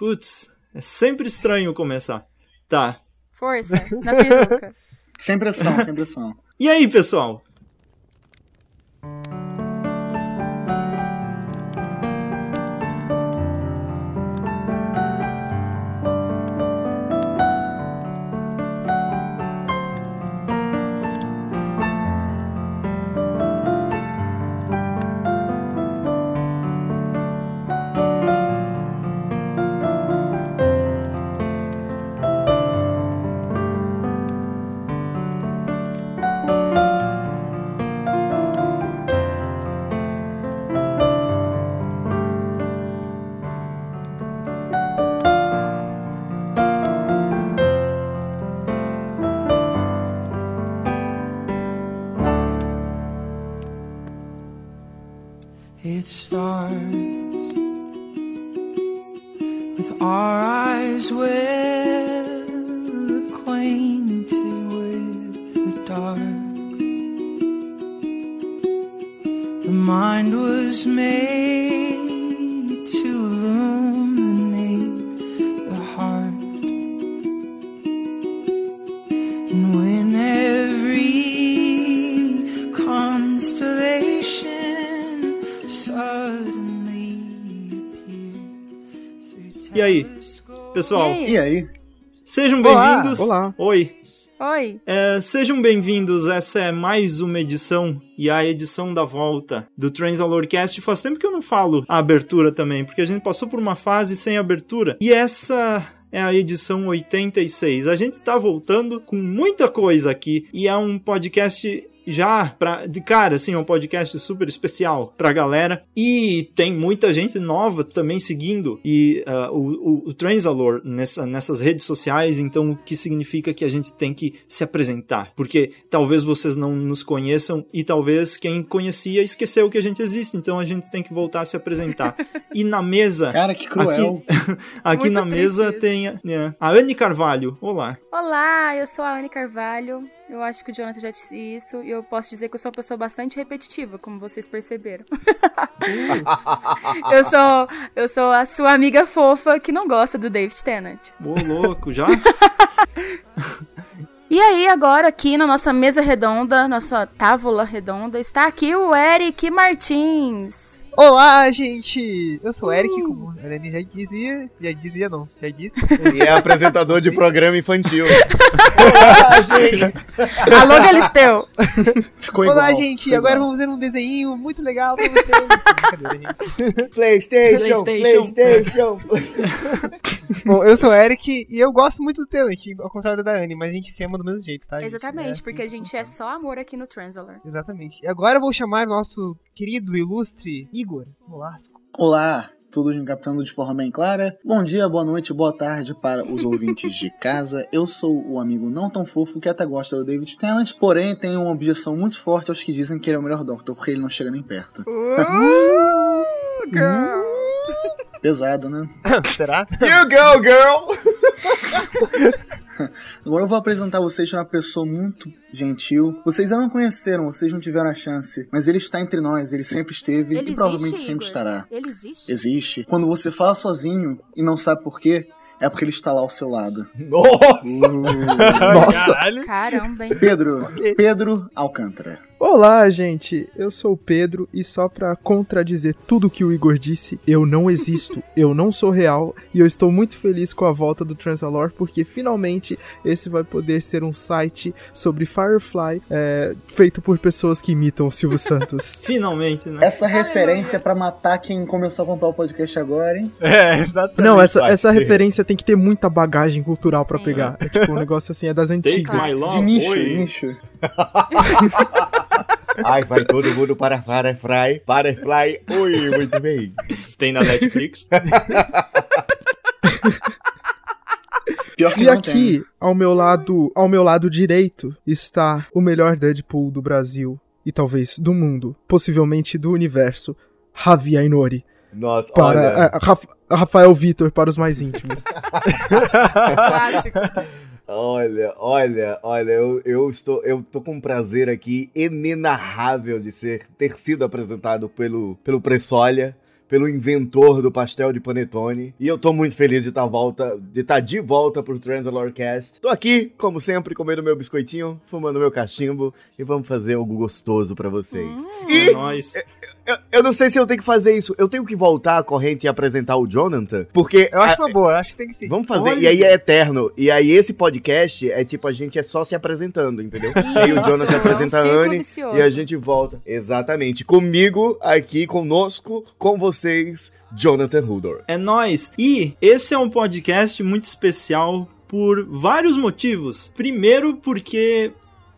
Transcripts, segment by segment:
Putz, é sempre estranho começar. Tá. Força, na peruca. Sem pressão, sem pressão. E aí, pessoal? Pessoal? E aí? E aí? Sejam bem-vindos. olá. Oi. Oi. É, sejam bem-vindos. Essa é mais uma edição e a edição da volta do Transalorcast. Faz tempo que eu não falo a abertura também, porque a gente passou por uma fase sem abertura. E essa é a edição 86. A gente está voltando com muita coisa aqui e é um podcast já pra, de cara, assim, é um podcast super especial pra galera. E tem muita gente nova também seguindo e ah, o, o, o Transalor nessa, nessas redes sociais, então o que significa que a gente tem que se apresentar. Porque talvez vocês não nos conheçam e talvez quem conhecia esqueceu que a gente existe, então a gente tem que voltar a se apresentar. e na mesa. Cara, que cruel. Aqui, aqui na mesa isso. tem a, é, a Anne Carvalho. Olá. Olá, eu sou a Anne Carvalho. Eu acho que o Jonathan já disse isso. E eu posso dizer que eu sou uma pessoa bastante repetitiva, como vocês perceberam. eu, sou, eu sou a sua amiga fofa que não gosta do David Tennant. Ô, louco, já? E aí, agora aqui na nossa mesa redonda, nossa távola redonda, está aqui o Eric Martins. Olá, gente! Eu sou o Eric, como a Eleni já dizia. Já dizia, não, já disse. E é apresentador de programa infantil. Olá, gente! Alô, Galisteu. Ficou Olá, igual. gente! ficou Agora igual. vamos ver um desenho muito legal pra vocês. Brincadeira, gente. PlayStation, PlayStation. PlayStation. Bom, eu sou o Eric e eu gosto muito do Tenant, ao contrário da Anne, mas a gente se ama do mesmo jeito, tá? gente? Exatamente, É assim. porque a gente é só amor aqui no Transalor. Exatamente. E agora eu vou chamar o nosso querido, ilustre Igor. Olá, todos me captando de forma bem clara. Bom dia, boa noite, boa tarde para os ouvintes de casa. Eu sou o amigo não tão fofo que até gosta do David Tennant, porém tenho uma objeção muito forte aos que dizem que ele é o melhor Doctor, porque ele não chega nem perto. Uh, girl. Pesado, né? Será? You go, girl! Agora eu vou apresentar vocês para uma pessoa muito gentil. Vocês ainda não conheceram, vocês não tiveram a chance, mas ele está entre nós, ele sempre esteve Ele e provavelmente existe, sempre Igor? estará. Ele existe? Existe. Quando você fala sozinho e não sabe por quê, é porque ele está lá ao seu lado. Nossa! Nossa! Caramba, hein? Pedro, Pedro Alcântara. Olá, gente. Eu sou o Pedro e só pra contradizer tudo que o Igor disse, eu não existo, eu não sou real e eu estou muito feliz com a volta do Transalore porque finalmente esse vai poder ser um site sobre Firefly é, feito por pessoas que imitam o Silvio Santos. Finalmente, né? Essa referência é pra matar quem começou a comprar o podcast agora, hein? É, exatamente. Não, essa, essa referência tem que ter muita bagagem cultural pra Sim. pegar. É tipo um negócio assim, é das Take antigas. my love. De nicho, Oi. nicho. Ai, vai todo mundo para Firefly. Firefly, oi, muito bem. Tem na Netflix. Pior que E aqui, ao meu lado, ao meu lado direito, está o melhor Deadpool do Brasil e talvez do mundo, possivelmente do universo, Javi Ainori, Nossa, para olha. é, Raf- Rafael Vitor para os mais íntimos. Clássico. Olha, olha, olha, eu, eu estou, eu tô com um prazer aqui inenarrável de ser ter sido apresentado pelo pelo Pressolha, pelo inventor do pastel de panetone. E eu tô muito feliz de estar volta, de estar de volta pro Transalorcast. Tô aqui, como sempre, comendo meu biscoitinho, fumando meu cachimbo e vamos fazer algo gostoso pra vocês. É nóis. Eu, eu não sei se eu tenho que fazer isso. Eu tenho que voltar à corrente e apresentar o Jonathan, porque Eu acho a- uma boa, eu acho que tem que ser. Vamos fazer, Olha. e aí é eterno. E aí esse podcast é tipo, a gente é só se apresentando, entendeu? E aí o Isso, Jonathan é um apresenta a Anne vicioso. e a gente volta. Exatamente. Comigo, aqui, conosco, com Jonathan Hudor. É nóis. E esse é um podcast muito especial por vários motivos. Primeiro, porque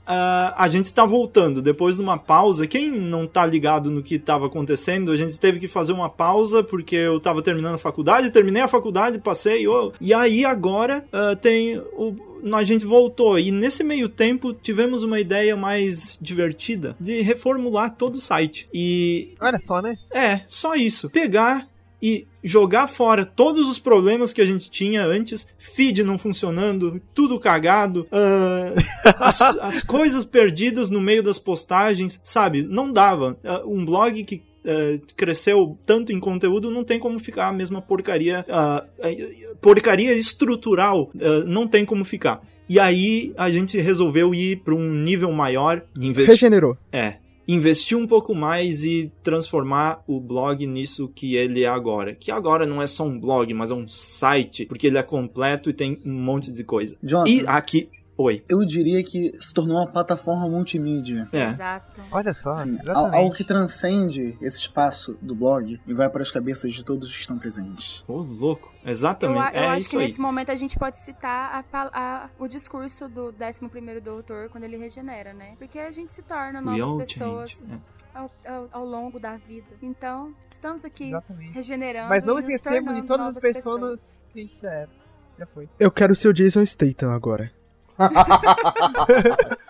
ah, a gente está voltando depois de uma pausa. Quem não tá ligado no que estava acontecendo, a gente teve que fazer uma pausa porque eu estava terminando a faculdade, terminei a faculdade, passei. oh, e aí agora ah, tem o. A gente voltou e nesse meio tempo tivemos uma ideia mais divertida de reformular todo o site. E Olha só, né? é, só isso. Pegar e jogar fora todos os problemas que a gente tinha antes, feed não funcionando, tudo cagado, ah, as, as coisas perdidas no meio das postagens, sabe? Não dava. Ah, um blog que ah, cresceu tanto em conteúdo não tem como ficar a mesma porcaria, ah, porcaria estrutural, ah, não tem como ficar. E aí a gente resolveu ir para um nível maior, investir Regenerou. é. Investir um pouco mais e transformar o blog nisso que ele é agora. Que agora não é só um blog, mas é um site, porque ele é completo e tem um monte de coisa. Jonathan, E aqui. Oi. eu diria que se tornou uma plataforma multimídia. É. Exato. Olha só, exatamente. algo que transcende esse espaço do blog e vai para as cabeças de todos os que estão presentes. Ô, louco. Eu, Exatamente. a- eu é acho isso que aí. nesse momento a gente pode citar a a- o discurso do 11º doutor quando ele regenera, né? Porque a gente se torna novas pessoas. É. ao, ao- ao longo da vida. Então, estamos aqui Exatamente. regenerando Mas não esquecemos de todas as personas que a gente já. Já foi. Eu quero ser o Jason Statham agora.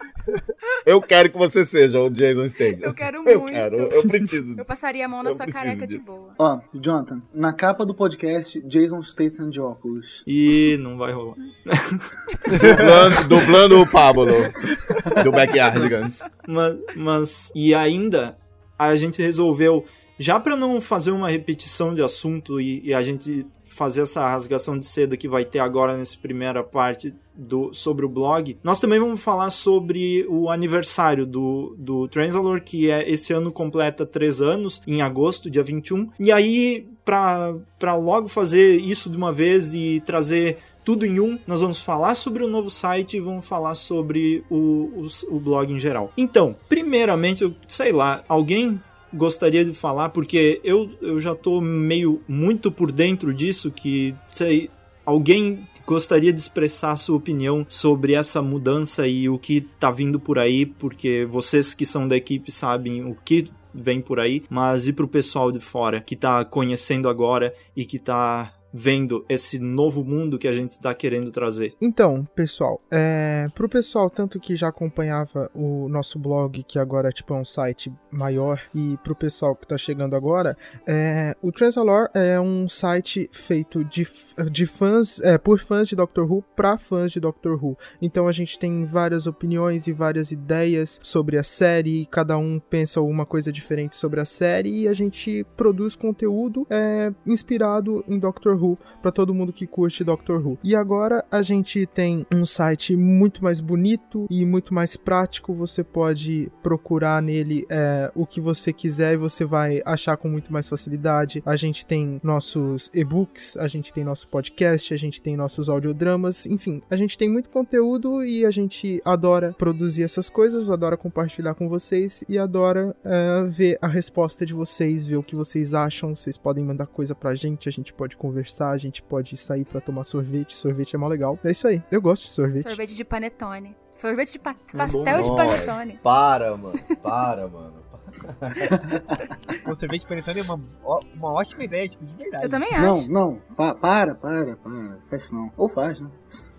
Eu quero que você seja o Jason Statham. Eu quero Eu muito. quero, eu preciso Eu disso. passaria a mão na Eu sua careca de disso. boa. Ó, Jonathan, na capa do podcast, Jason Statham de óculos. E não vai rolar. Dublando, dublando o Pablo do Backyardigans. Mas, mas. E ainda, a gente resolveu, já pra não fazer uma repetição de assunto e, e a gente fazer essa rasgação de seda que vai ter agora nessa primeira parte do, sobre o blog, nós também vamos falar sobre o aniversário do, do Transalor, que é esse ano completa três anos, em agosto, dia 21. E aí, pra logo fazer isso de uma vez e trazer tudo em um, nós vamos falar sobre o novo site e vamos falar sobre o, o, o blog em geral. Então, primeiramente, eu sei lá, alguém gostaria de falar, porque eu, eu já tô meio muito por dentro disso, que sei, alguém gostaria de expressar sua opinião sobre essa mudança e o que tá vindo por aí, porque vocês que são da equipe sabem o que vem por aí, mas e pro pessoal de fora que tá conhecendo agora e que tá vendo esse novo mundo que a gente tá querendo trazer. Então, pessoal, é, pro pessoal tanto que já acompanhava o nosso blog, que agora tipo, é um site maior, e pro pessoal que tá chegando agora, é, o Transalore é um site feito de, de fãs, é, por fãs de Doctor Who para fãs de Doctor Who. Então a gente tem várias opiniões e várias ideias sobre a série, cada um pensa alguma coisa diferente sobre a série, e a gente produz conteúdo é, inspirado em Doctor Who para todo mundo que curte Doctor Who. E agora a gente tem um site muito mais bonito e muito mais prático. Você pode procurar nele é, o que você quiser e você vai achar com muito mais facilidade. A gente tem nossos e-books, a gente tem nosso podcast, a gente tem nossos audiodramas, enfim, a gente tem muito conteúdo e a gente adora produzir essas coisas, adora compartilhar com vocês e adora é, ver a resposta de vocês, ver o que vocês acham. Vocês podem mandar coisa pra gente, a gente pode conversar, a gente pode sair pra tomar sorvete. Sorvete é mó legal. É isso aí. Eu gosto de sorvete. Sorvete de panetone. Sorvete de pa- bom. pastel de Nossa. panetone. Para, mano. Para, mano. O sorvete de panetone é uma, uma ótima ideia, tipo, de verdade. Eu também Não, acho. não, pa- para, para, para. Faz isso não. Ou faz, né?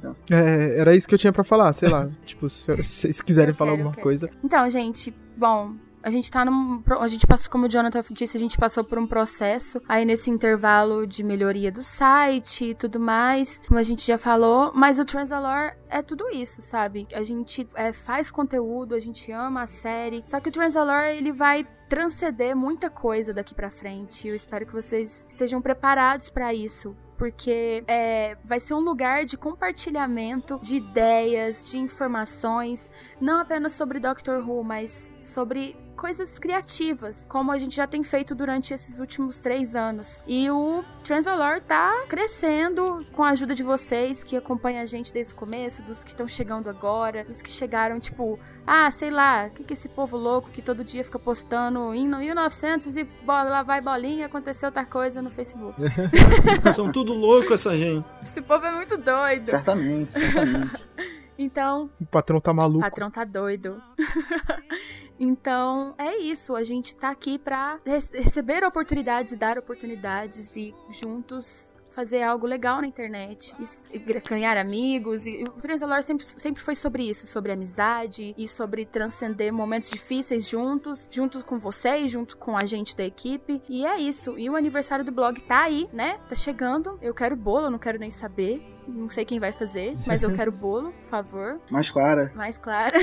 Não. É, era isso que eu tinha pra falar, sei lá. tipo, se se vocês quiserem Eu falar quero, alguma quero. coisa. Então, gente, bom, a gente tá num. A gente passou, como o Jonathan disse, a gente passou por um processo aí nesse intervalo de melhoria do site e tudo mais, como a gente já falou, mas o Transalore é tudo isso, sabe? A gente é, faz conteúdo, a gente ama a série, só que o Transalore ele vai transcender muita coisa daqui pra frente. Eu espero que vocês estejam preparados pra isso. Porque é, vai ser um lugar de compartilhamento de ideias, de informações, não apenas sobre Doctor Who, mas sobre coisas criativas, como a gente já tem feito durante esses últimos três anos. E o Transalore tá crescendo com a ajuda de vocês que acompanham a gente desde o começo, dos que estão chegando agora, dos que chegaram, tipo, ah, sei lá, o que, que esse povo louco que todo dia fica postando em 1900 e bola, lá vai bolinha, aconteceu outra coisa no Facebook. São tudo louco essa gente. Esse povo é muito doido. Certamente, certamente. Então, O patrão tá o maluco. patrão tá doido. então, é isso. A gente tá aqui pra re- receber oportunidades e dar oportunidades e juntos fazer algo legal na internet, e e ganhar amigos. E o Transalor sempre, sempre foi sobre isso, sobre amizade e sobre transcender momentos difíceis juntos, junto com vocês, junto com a gente da equipe. E é isso. E o aniversário do blog tá aí, né? Tá chegando. Eu quero bolo, não quero nem saber. Não sei quem vai fazer, mas eu quero bolo, por favor. Mais clara. Mais clara.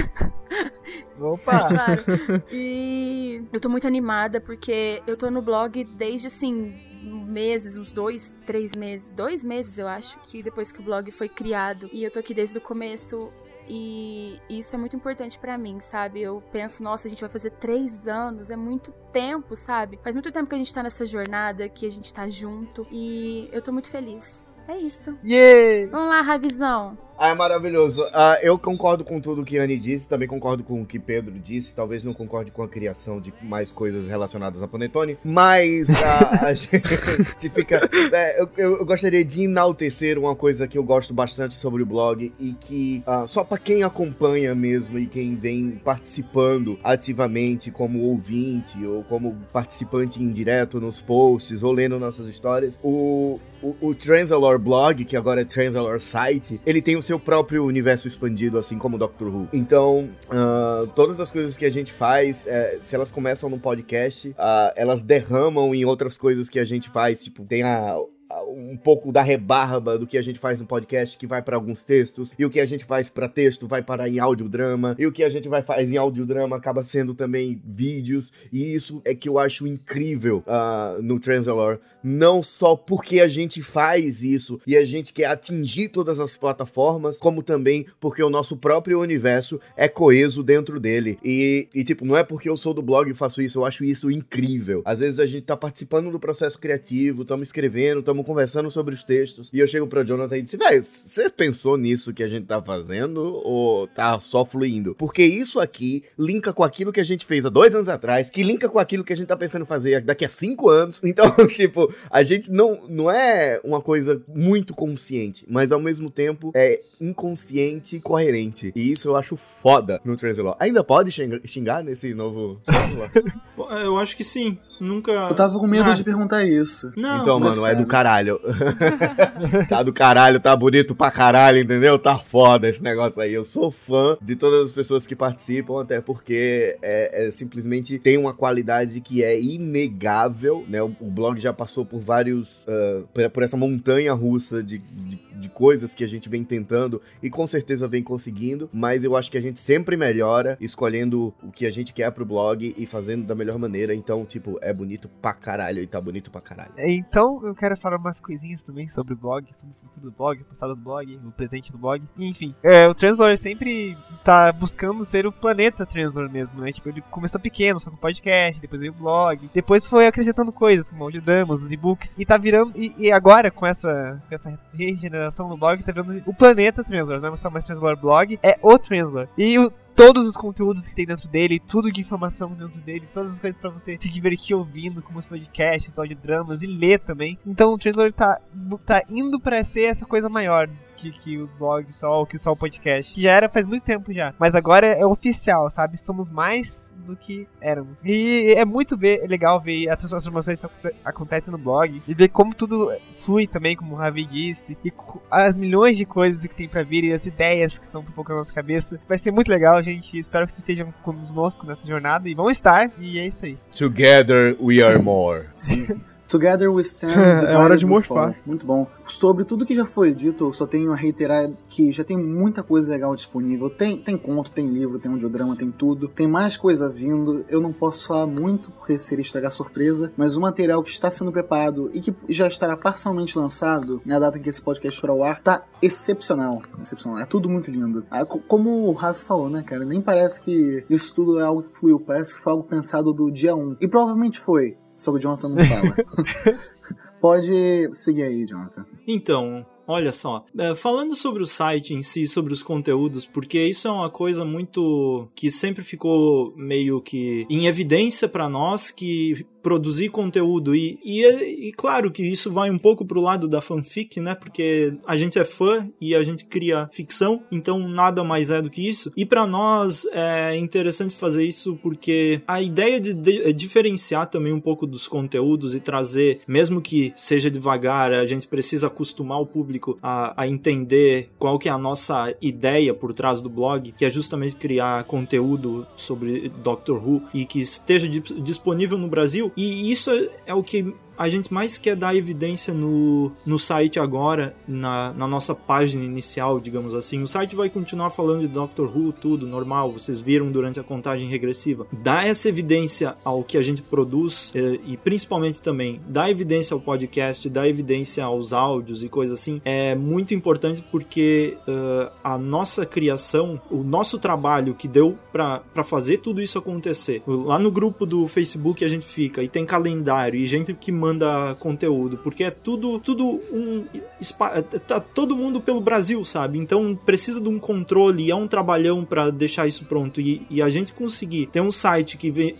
Opa! Claro. E eu tô muito animada porque eu tô no blog desde assim meses, uns dois, três meses, dois meses eu acho que depois que o blog foi criado e eu tô aqui desde o começo e isso é muito importante pra mim, sabe? Eu penso, nossa, a gente vai fazer três anos, é muito tempo, sabe? Faz muito tempo que a gente tá nessa jornada, que a gente tá junto e eu tô muito feliz. É isso. Yeah! Vamos lá, Ravizão. Ah, é maravilhoso. Ah, eu concordo com tudo que a Anne disse, também concordo com o que Pedro disse, talvez não concorde com a criação de mais coisas relacionadas a Panetone, mas ah, a gente fica... é, eu, eu- gostaria de enaltecer uma coisa que eu gosto bastante sobre o blog e que ah, só pra quem acompanha mesmo e quem vem participando ativamente como ouvinte ou como participante indireto nos posts ou lendo nossas histórias, o, o, o blog, que agora é Transalore site, ele tem o seu próprio universo expandido, assim como o Doctor Who. Então, ah, todas as coisas que a gente faz, eh, se elas começam no podcast, ah, elas derramam em outras coisas que a gente faz, tipo, tem a- um pouco da rebarba do que a gente faz no podcast, que vai para alguns textos, e o que a gente faz para texto vai para em audiodrama, e o que a gente vai faz em audiodrama acaba sendo também vídeos, e isso é que eu acho incrível ah, no Transalore, não só porque a gente faz isso e a gente quer atingir todas as plataformas, como também porque o nosso próprio universo é coeso dentro dele. E, e, tipo, não é porque eu sou do blog e faço isso, eu acho isso incrível. Às vezes a gente tá participando do processo criativo, estamos escrevendo, estamos conversando sobre os textos, e eu chego pra Jonathan e disse, velho, você pensou nisso que a gente tá fazendo ou tá só fluindo? Porque isso aqui linka com aquilo que a gente fez há dois anos atrás, que linka com aquilo que a gente tá pensando fazer daqui a cinco anos. Então, tipo, a gente não, não é uma coisa muito consciente, mas ao mesmo tempo é inconsciente e coerente. E isso eu acho foda no Translore. Ainda pode xingar, nesse novo Translore? Pô, Eu acho que sim. Nunca. Eu tava com medo Ah, de perguntar isso. Não, então, mas mano, é do sério. caralho. tá do caralho, tá bonito pra caralho, entendeu? Tá foda esse negócio aí. Eu sou fã de todas as pessoas que participam, até porque é, é simplesmente tem uma qualidade que é inegável, né? O, o blog já passou por vários. ah, por, por essa montanha russa de, de, de coisas que a gente vem tentando e com certeza vem conseguindo, mas eu acho que a gente sempre melhora escolhendo o que a gente quer pro blog e fazendo da melhor maneira. Então, tipo, é bonito pra caralho e tá bonito pra caralho. Então, eu quero falar umas coisinhas também sobre o blog, sobre o futuro do blog, o passado do blog, o presente do blog. Enfim, é, o Translore sempre tá buscando ser o planeta Translore mesmo, né? Tipo, ele começou pequeno, só com podcast, depois veio o blog, depois foi acrescentando coisas, como audiodramas, os e-books, e tá virando, e, e agora com essa, com essa regeneração do blog, tá virando o planeta Translore, não é só mais Translore blog, é o Translore. E o todos os conteúdos que tem dentro dele, tudo de informação dentro dele, todas as coisas pra você se divertir ouvindo, como os podcasts, audiodramas e ler também. Então o Translore tá, tá indo pra ser essa coisa maior. Que, que o blog só, que só o podcast. Que já era faz muito tempo já. Mas agora é oficial, sabe? Somos mais do que éramos. E é muito ver, é legal ver a transformação que acontece no blog e ver como tudo flui também, como o Ravi disse, e as milhões de coisas que tem para vir e as ideias que estão um pouco na nossa cabeça. Vai ser muito legal, gente. Espero que vocês estejam conosco nessa jornada e vão estar. E é isso aí. Together we are more. Sim. Together we stand. É hora de morfar. Muito bom. Sobre tudo que já foi dito, eu só tenho a reiterar que já tem muita coisa legal disponível. Tem, tem conto, tem livro, tem audiodrama, tem tudo. Tem mais coisa vindo. Eu não posso falar muito porque seria estragar surpresa, mas o material que está sendo preparado e que já estará parcialmente lançado na data em que esse podcast for ao ar tá excepcional. Excepcional. É tudo muito lindo. Ah, co- Como o Rafa falou, né, cara? Nem parece que isso tudo é algo que fluiu. Parece que foi algo pensado do dia 1. E provavelmente foi. Só que o Jonathan não fala. Pode seguir aí, Jonathan. Então, olha só, é, falando sobre o site em si, sobre os conteúdos, porque isso é uma coisa muito que sempre ficou meio que em evidência pra nós que produzir conteúdo e, e, e claro que isso vai um pouco pro lado da fanfic, né? Porque a gente é fã e a gente cria ficção, então nada mais é do que isso. E pra nós é interessante fazer isso porque a ideia de, de- diferenciar também um pouco dos conteúdos e trazer, mesmo que seja devagar, a gente precisa acostumar o público a, a entender qual que é a nossa ideia por trás do blog, que é justamente criar conteúdo sobre Doctor Who e que esteja di- disponível no Brasil. E isso é- o que a gente mais quer dar evidência no, no site agora, na, na nossa página inicial, digamos assim. O site vai continuar falando de Doctor Who, tudo normal, vocês viram durante a contagem regressiva. Dá essa evidência ao que a gente produz eh, e principalmente também dá evidência ao podcast, dá evidência aos áudios e coisas assim. É muito importante porque eh, a nossa criação, o nosso trabalho que deu pra fazer tudo isso acontecer. Lá no grupo do Facebook a gente fica e tem calendário e gente que manda conteúdo, porque é tudo tudo um tá todo mundo pelo Brasil, sabe? Então precisa de um controle, é um trabalhão pra deixar isso pronto e, e a gente conseguir ter um site que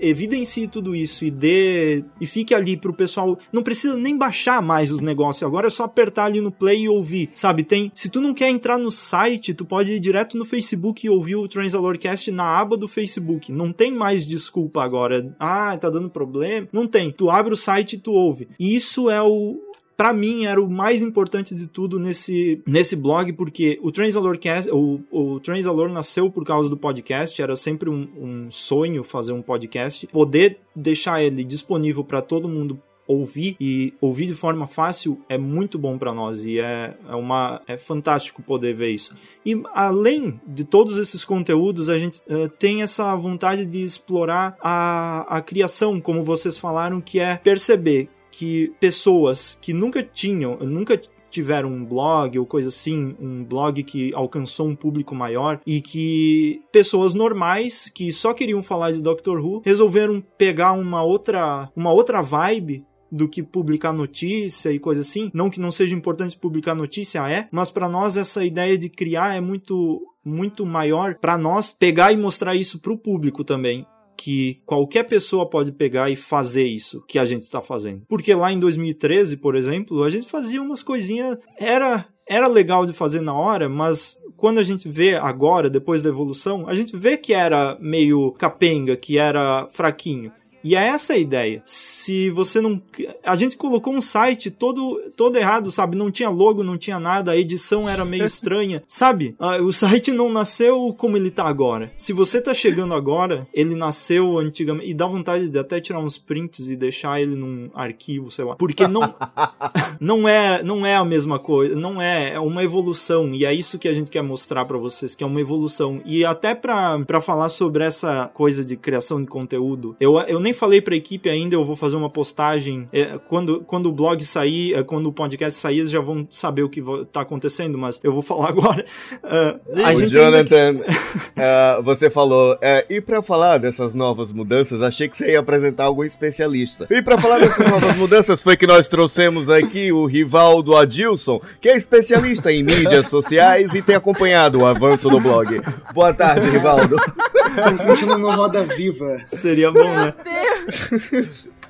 evidencie tudo isso e dê e fique ali pro pessoal, não precisa nem baixar mais os negócios, agora é só apertar ali no play e ouvir, sabe? Tem, se tu não quer entrar no site, tu pode ir direto no Facebook e ouvir o Transalorcast na aba do Facebook. Não tem mais desculpa agora. Ah, tá dando problema. Não tem. Tu abre o site e tu ouve. E isso é o Pra mim era o mais importante de tudo nesse, nesse blog, porque o Transalorcast, o, o Transalor nasceu por causa do podcast, era sempre um, um sonho fazer um podcast, poder deixar ele disponível pra todo mundo ouvir e ouvir de forma fácil é muito bom pra nós e é, é uma é fantástico poder ver isso. E além de todos esses conteúdos, a gente eh, tem essa vontade de explorar a, a criação, como vocês falaram, que é perceber que pessoas que nunca tinham, nunca tiveram um blog ou coisa assim, um blog que alcançou um público maior e que pessoas normais que só queriam falar de Doctor Who resolveram pegar uma outra uma outra vibe do que publicar notícia e coisa assim. Não que não seja importante publicar notícia, é, mas para nós essa ideia de criar é muito muito maior para nós pegar e mostrar isso pro público também que qualquer pessoa pode pegar e fazer isso que a gente está fazendo. Porque lá em 2013, por exemplo, a gente fazia umas coisinhas, era era legal de fazer na hora, mas quando a gente vê agora, depois da evolução, a gente vê que era meio capenga, que era fraquinho. E é essa a ideia. Se você não. A gente colocou um site todo, todo errado, sabe? Não tinha logo, não tinha nada, a edição era meio estranha, sabe? Ah, O site não nasceu como ele tá agora. Se você tá chegando agora, ele nasceu antigamente. E dá vontade de até tirar uns prints e deixar ele num arquivo, sei lá. Porque não. não é não é a mesma coisa, não é, é uma evolução e é isso que a gente quer mostrar pra vocês, que é uma evolução. E até pra falar sobre essa coisa de criação de conteúdo, eu, eu nem falei pra equipe ainda, eu vou fazer uma postagem é, quando quando o blog sair, é, quando o podcast sair, eles já vão saber o que tá acontecendo, mas eu vou falar agora. Ah, a o gente ainda- Jonathan, eh, você falou, eh, e pra falar dessas novas mudanças, achei que você ia apresentar algum especialista. E pra falar dessas novas mudanças, foi que nós trouxemos aqui o Rivaldo Adilson, que é especialista em mídias sociais e tem acompanhado o avanço do blog. Boa tarde, Rivaldo. Tô me sentindo no Roda Viva. Seria bom, né?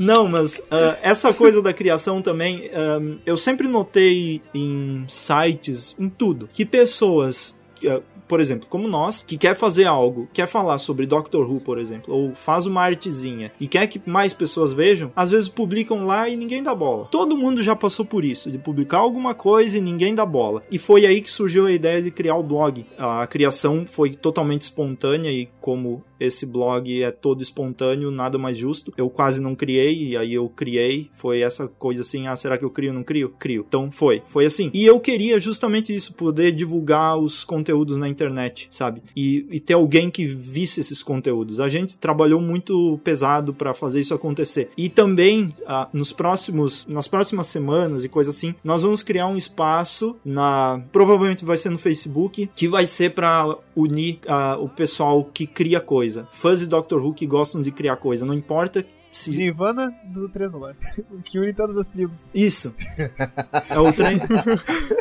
Não, mas ah, essa coisa da criação também, ah, eu sempre notei em sites, em tudo, que pessoas. Por exemplo, como nós, que quer fazer algo, quer falar sobre Doctor Who, por exemplo, ou faz uma artezinha e quer que mais pessoas vejam, às vezes publicam lá e ninguém dá bola. Todo mundo já passou por isso, de publicar alguma coisa e ninguém dá bola. E foi aí que surgiu a ideia de criar o blog. A criação foi totalmente espontânea e como esse blog é todo espontâneo, nada mais justo. Eu quase não criei, e aí eu criei. Foi essa coisa assim: ah, será que eu crio não crio? Crio. Então foi. Foi assim. E eu queria justamente isso, poder divulgar os conteúdos na internet, sabe? E, e ter alguém que visse esses conteúdos. A gente trabalhou muito pesado para fazer isso acontecer. E também, ah, nos próximos, nas próximas semanas e coisa assim, nós vamos criar um espaço na. Provavelmente vai ser no Facebook, que vai ser para unir ah, o pessoal que cria coisa. Fãs de Doctor Who que gostam de criar coisa. Não importa se. Nirvana do Tresolar. que une todas as tribos. Isso. É o trem.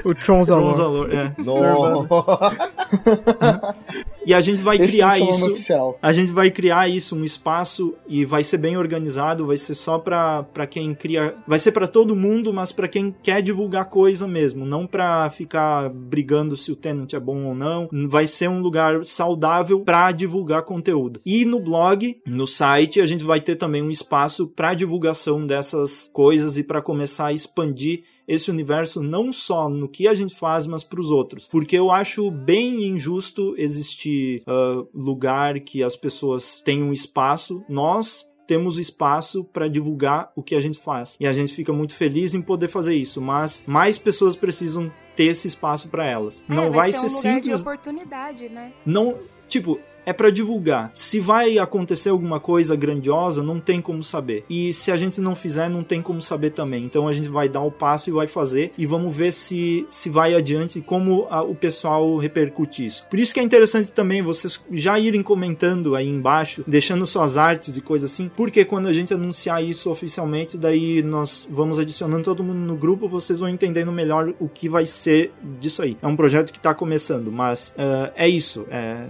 O Tronzalor. Tronzalor, é. Não. E a gente vai Esse criar isso. oficial. A gente vai criar isso, um espaço, e vai ser bem organizado, vai ser só pra, pra quem cria. Vai ser pra todo mundo, mas pra quem quer divulgar coisa mesmo, não pra ficar brigando se o Tenant é bom ou não. Vai ser um lugar saudável pra divulgar conteúdo. E no blog, no site, a gente vai ter também um espaço pra divulgação dessas coisas e pra começar a expandir esse universo não só no que a gente faz, mas para os outros. Porque eu acho bem injusto existir ah, lugar que as pessoas tenham espaço. Nós temos espaço para divulgar o que a gente faz. E a gente fica muito feliz em poder fazer isso, mas mais pessoas precisam ter esse espaço para elas. É, não vai, ser um ser lugar de simples, oportunidade, né? não, tipo, é pra divulgar. Se vai acontecer alguma coisa grandiosa, não tem como saber. E se a gente não fizer, não tem como saber também. Então a gente vai dar o passo e vai fazer e vamos ver se se vai adiante e como a- o pessoal repercute isso. Por isso que é interessante também vocês já irem comentando aí embaixo, deixando suas artes e coisas assim, porque quando a gente anunciar isso oficialmente, daí nós vamos adicionando todo mundo no grupo, vocês vão entendendo melhor o que vai ser disso aí. É um projeto que tá começando, mas eh, é isso. É,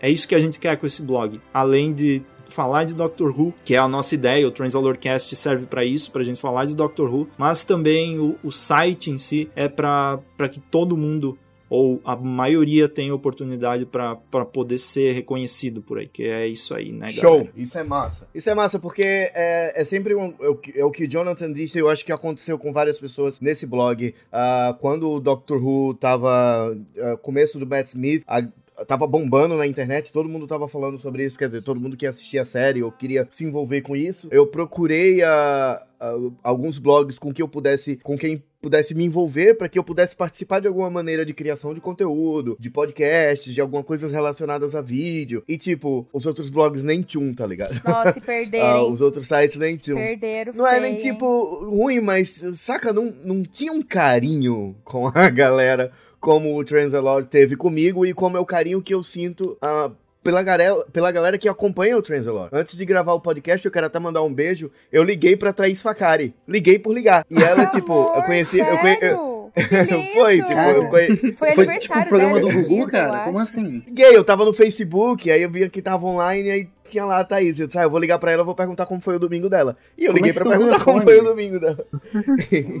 é isso que a gente quer com esse blog. Além de falar de Doctor Who, que é a nossa ideia, o Transalorcast serve para isso, pra gente falar de Doctor Who, mas também o, o site em si é para que todo mundo ou a maioria tenha oportunidade para poder ser reconhecido por aí, que é isso aí, né, Show, galera? isso é massa. Isso é massa porque é, é sempre um, é, o que, é o que Jonathan disse, eu acho que aconteceu com várias pessoas nesse blog. Ah, quando o Doctor Who tava ah, começo do Matt Smith, a- tava bombando na internet, todo mundo tava falando sobre isso, quer dizer, todo mundo que assistia a série ou queria se envolver com isso. Eu procurei ah, ah, alguns blogs com que eu pudesse, com quem pudesse me envolver para que eu pudesse participar de alguma maneira de criação de conteúdo, de podcasts, de alguma coisa relacionadas a vídeo. E tipo, os outros blogs nem tchum, tá ligado? Nossa, se Ah, perderem. os outros sites nem tchum. Perderam Não é nem feio, tipo ruim, mas saca, não, não tinha um carinho com a galera como o Transalor teve comigo e como é o carinho que eu sinto ah, pela, galera, pela galera que acompanha o Transalor. Antes de gravar o podcast, eu quero até mandar um beijo. Eu liguei pra Thaís Facari. Liguei por ligar. E ela, tipo, eu Amor, conheci. Eu conhe- eu- sério? Que lindo! Foi, tipo, eu conhe- Foi Foi aniversário tipo um programa dela do Gugu, dias, eu cara? Como assim? Liguei, eu tava no Facebook, aí eu vi que tava online, aí tinha lá a Thaís. Eu disse, ah, eu vou ligar pra ela, eu vou perguntar como foi o domingo dela. E eu Como liguei é pra o perguntar como foi o domingo dela.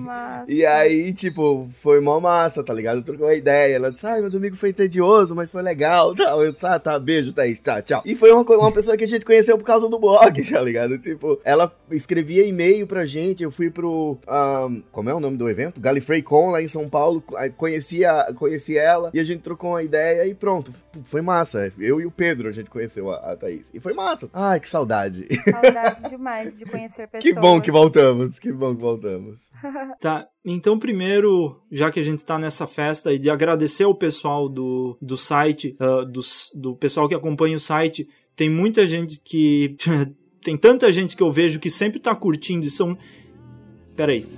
Massa. E aí, tipo, foi mó massa, tá ligado? Trocou uma ideia. Ela disse, ai, meu domingo foi tedioso, mas foi legal, tal. Eu disse, ah, tá, beijo, Thaís, tá, tchau. E foi uma, uma pessoa que a gente conheceu por causa do blog, tá ligado? Tipo, ela escrevia e-mail pra gente, eu fui pro, ahn, como é o nome do evento? Gallifrey Con, lá em São Paulo, conheci, a, conheci ela, e a gente trocou uma ideia e pronto, foi massa. Eu e o Pedro, a gente conheceu a, a Thaís. E foi massa. Ai, que saudade. Saudade demais de conhecer pessoas. que bom que voltamos, que bom que voltamos. Tá, então primeiro, já que a gente tá nessa festa e de agradecer ao pessoal do, do site, ah, dos- do pessoal que acompanha o site, tem muita gente que. tem tanta gente que eu vejo que sempre tá curtindo e são. Peraí.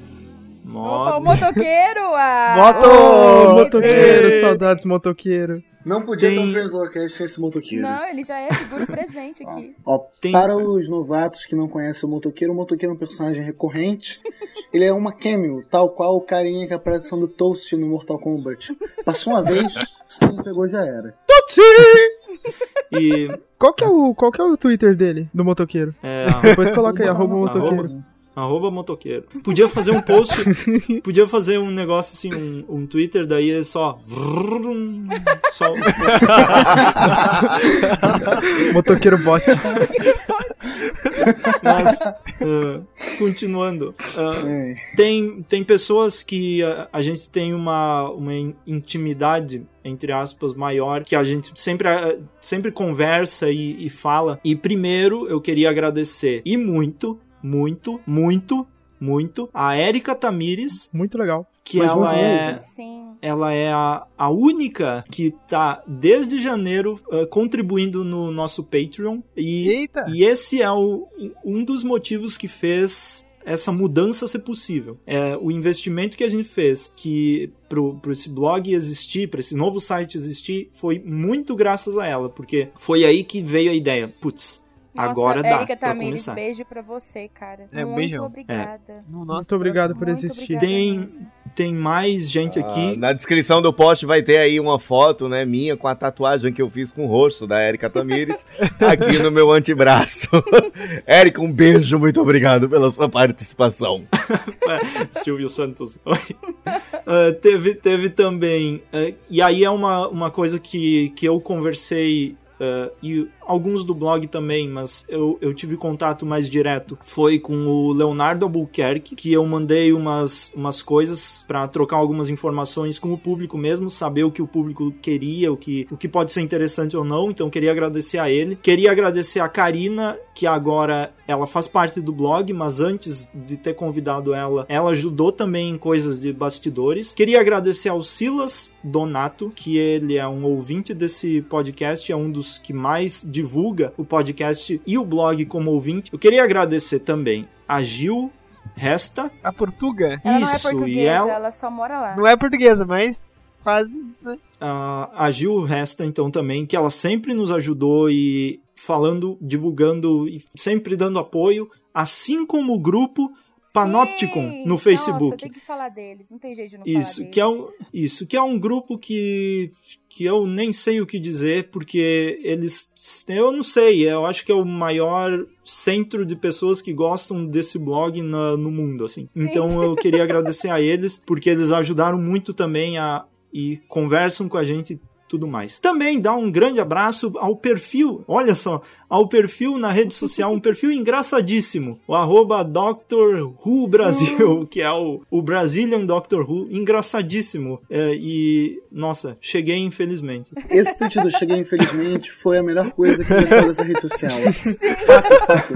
Opa, o motoqueiro! Ah, Moto! Motoqueiro, saudades motoqueiro. Não podia ter Tem- um Translocast sem esse motoqueiro. Não, ele já é figura presente aqui. Ó, Tem- Para os novatos que não conhecem o motoqueiro, o motoqueiro é um personagem recorrente. Ele é uma cameo, tal qual o carinha que aparece sendo Toast no Mortal Kombat. Passou uma vez, se não pegou já era. E. Qual que, é o, qual que é o Twitter dele, do motoqueiro? É, Depois coloca aí, arroba Arroba. motoqueiro. Arroba motoqueiro. Podia fazer um post, podia fazer um negócio assim, um, um Twitter, daí é só. vrum, só Motoqueiro bot. mas, ah, continuando. É. tem, tem pessoas que a, a gente tem uma, uma in- intimidade, entre aspas, maior, que a gente sempre, ah, sempre conversa e, e fala. E primeiro eu queria agradecer, e muito, muito, muito, muito, a Érica Tamires, Muito legal. que Mas ela é. Sim. Ela é a, a única que tá desde janeiro ah, contribuindo no nosso Patreon. E Eita! e esse é o- um dos motivos que fez essa mudança ser possível. É o investimento que a gente fez que pro, pro esse blog existir, para esse novo site existir, foi muito graças a ela, porque foi aí que veio a ideia. Putz, Nossa, agora dá Érica Tamires, começar. beijo pra você, cara. É, Muito beijão. obrigada. No Muito obrigado por Muito existir. obrigada Tem, tem mais gente Ah, aqui. na descrição do post vai ter aí uma foto, né, minha com a tatuagem que eu fiz com o rosto da Érica Tamires aqui no meu antebraço. Érica, um beijo, muito obrigado pela sua participação. Silvio Santos. Oi. Ah, teve, teve também. ah, e aí é uma, uma coisa que, que eu conversei. ah, e alguns do blog também, mas eu, eu tive contato mais direto. Foi com o Leonardo Albuquerque, que eu mandei umas, umas coisas para trocar algumas informações com o público mesmo, saber o que o público queria, o que, o que pode ser interessante ou não. Então queria agradecer a ele. Queria agradecer a Karina, que agora ela faz parte do blog, mas antes de ter convidado ela, ela ajudou também em coisas de bastidores. Queria agradecer ao Silas Donato, que ele é um ouvinte desse podcast, é um dos que mais divulga o podcast e o blog como ouvinte. Eu queria agradecer também a Gil Resta. A Portuga Ela não é Isso, e portuguesa, ela- ela só mora lá. não é portuguesa, mas quase, né? a, a Gil Resta, então, também, que ela sempre nos ajudou e falando, divulgando e sempre dando apoio, assim como o grupo Panopticon Sim! no Facebook. Nossa, tem que falar deles, não tem jeito de não falar Isso, deles. que é um, isso, que é um grupo que, que eu nem sei o que dizer, porque eles. Eu não sei, eu acho que é o maior centro de pessoas que gostam desse blog na- no mundo, assim. Sim. Então eu queria agradecer a eles, porque eles ajudaram muito também a. e conversam com a gente. E Tudo mais. Também dá um grande abraço ao perfil, olha só, ao perfil na rede social, um perfil engraçadíssimo, o arroba Dr. Who Brasil, que é o, o Brazilian Doctor Who, engraçadíssimo. É, e, nossa, cheguei infelizmente. Esse tweet do Cheguei Infelizmente foi a melhor coisa que saiu dessa rede social. Fato, fato.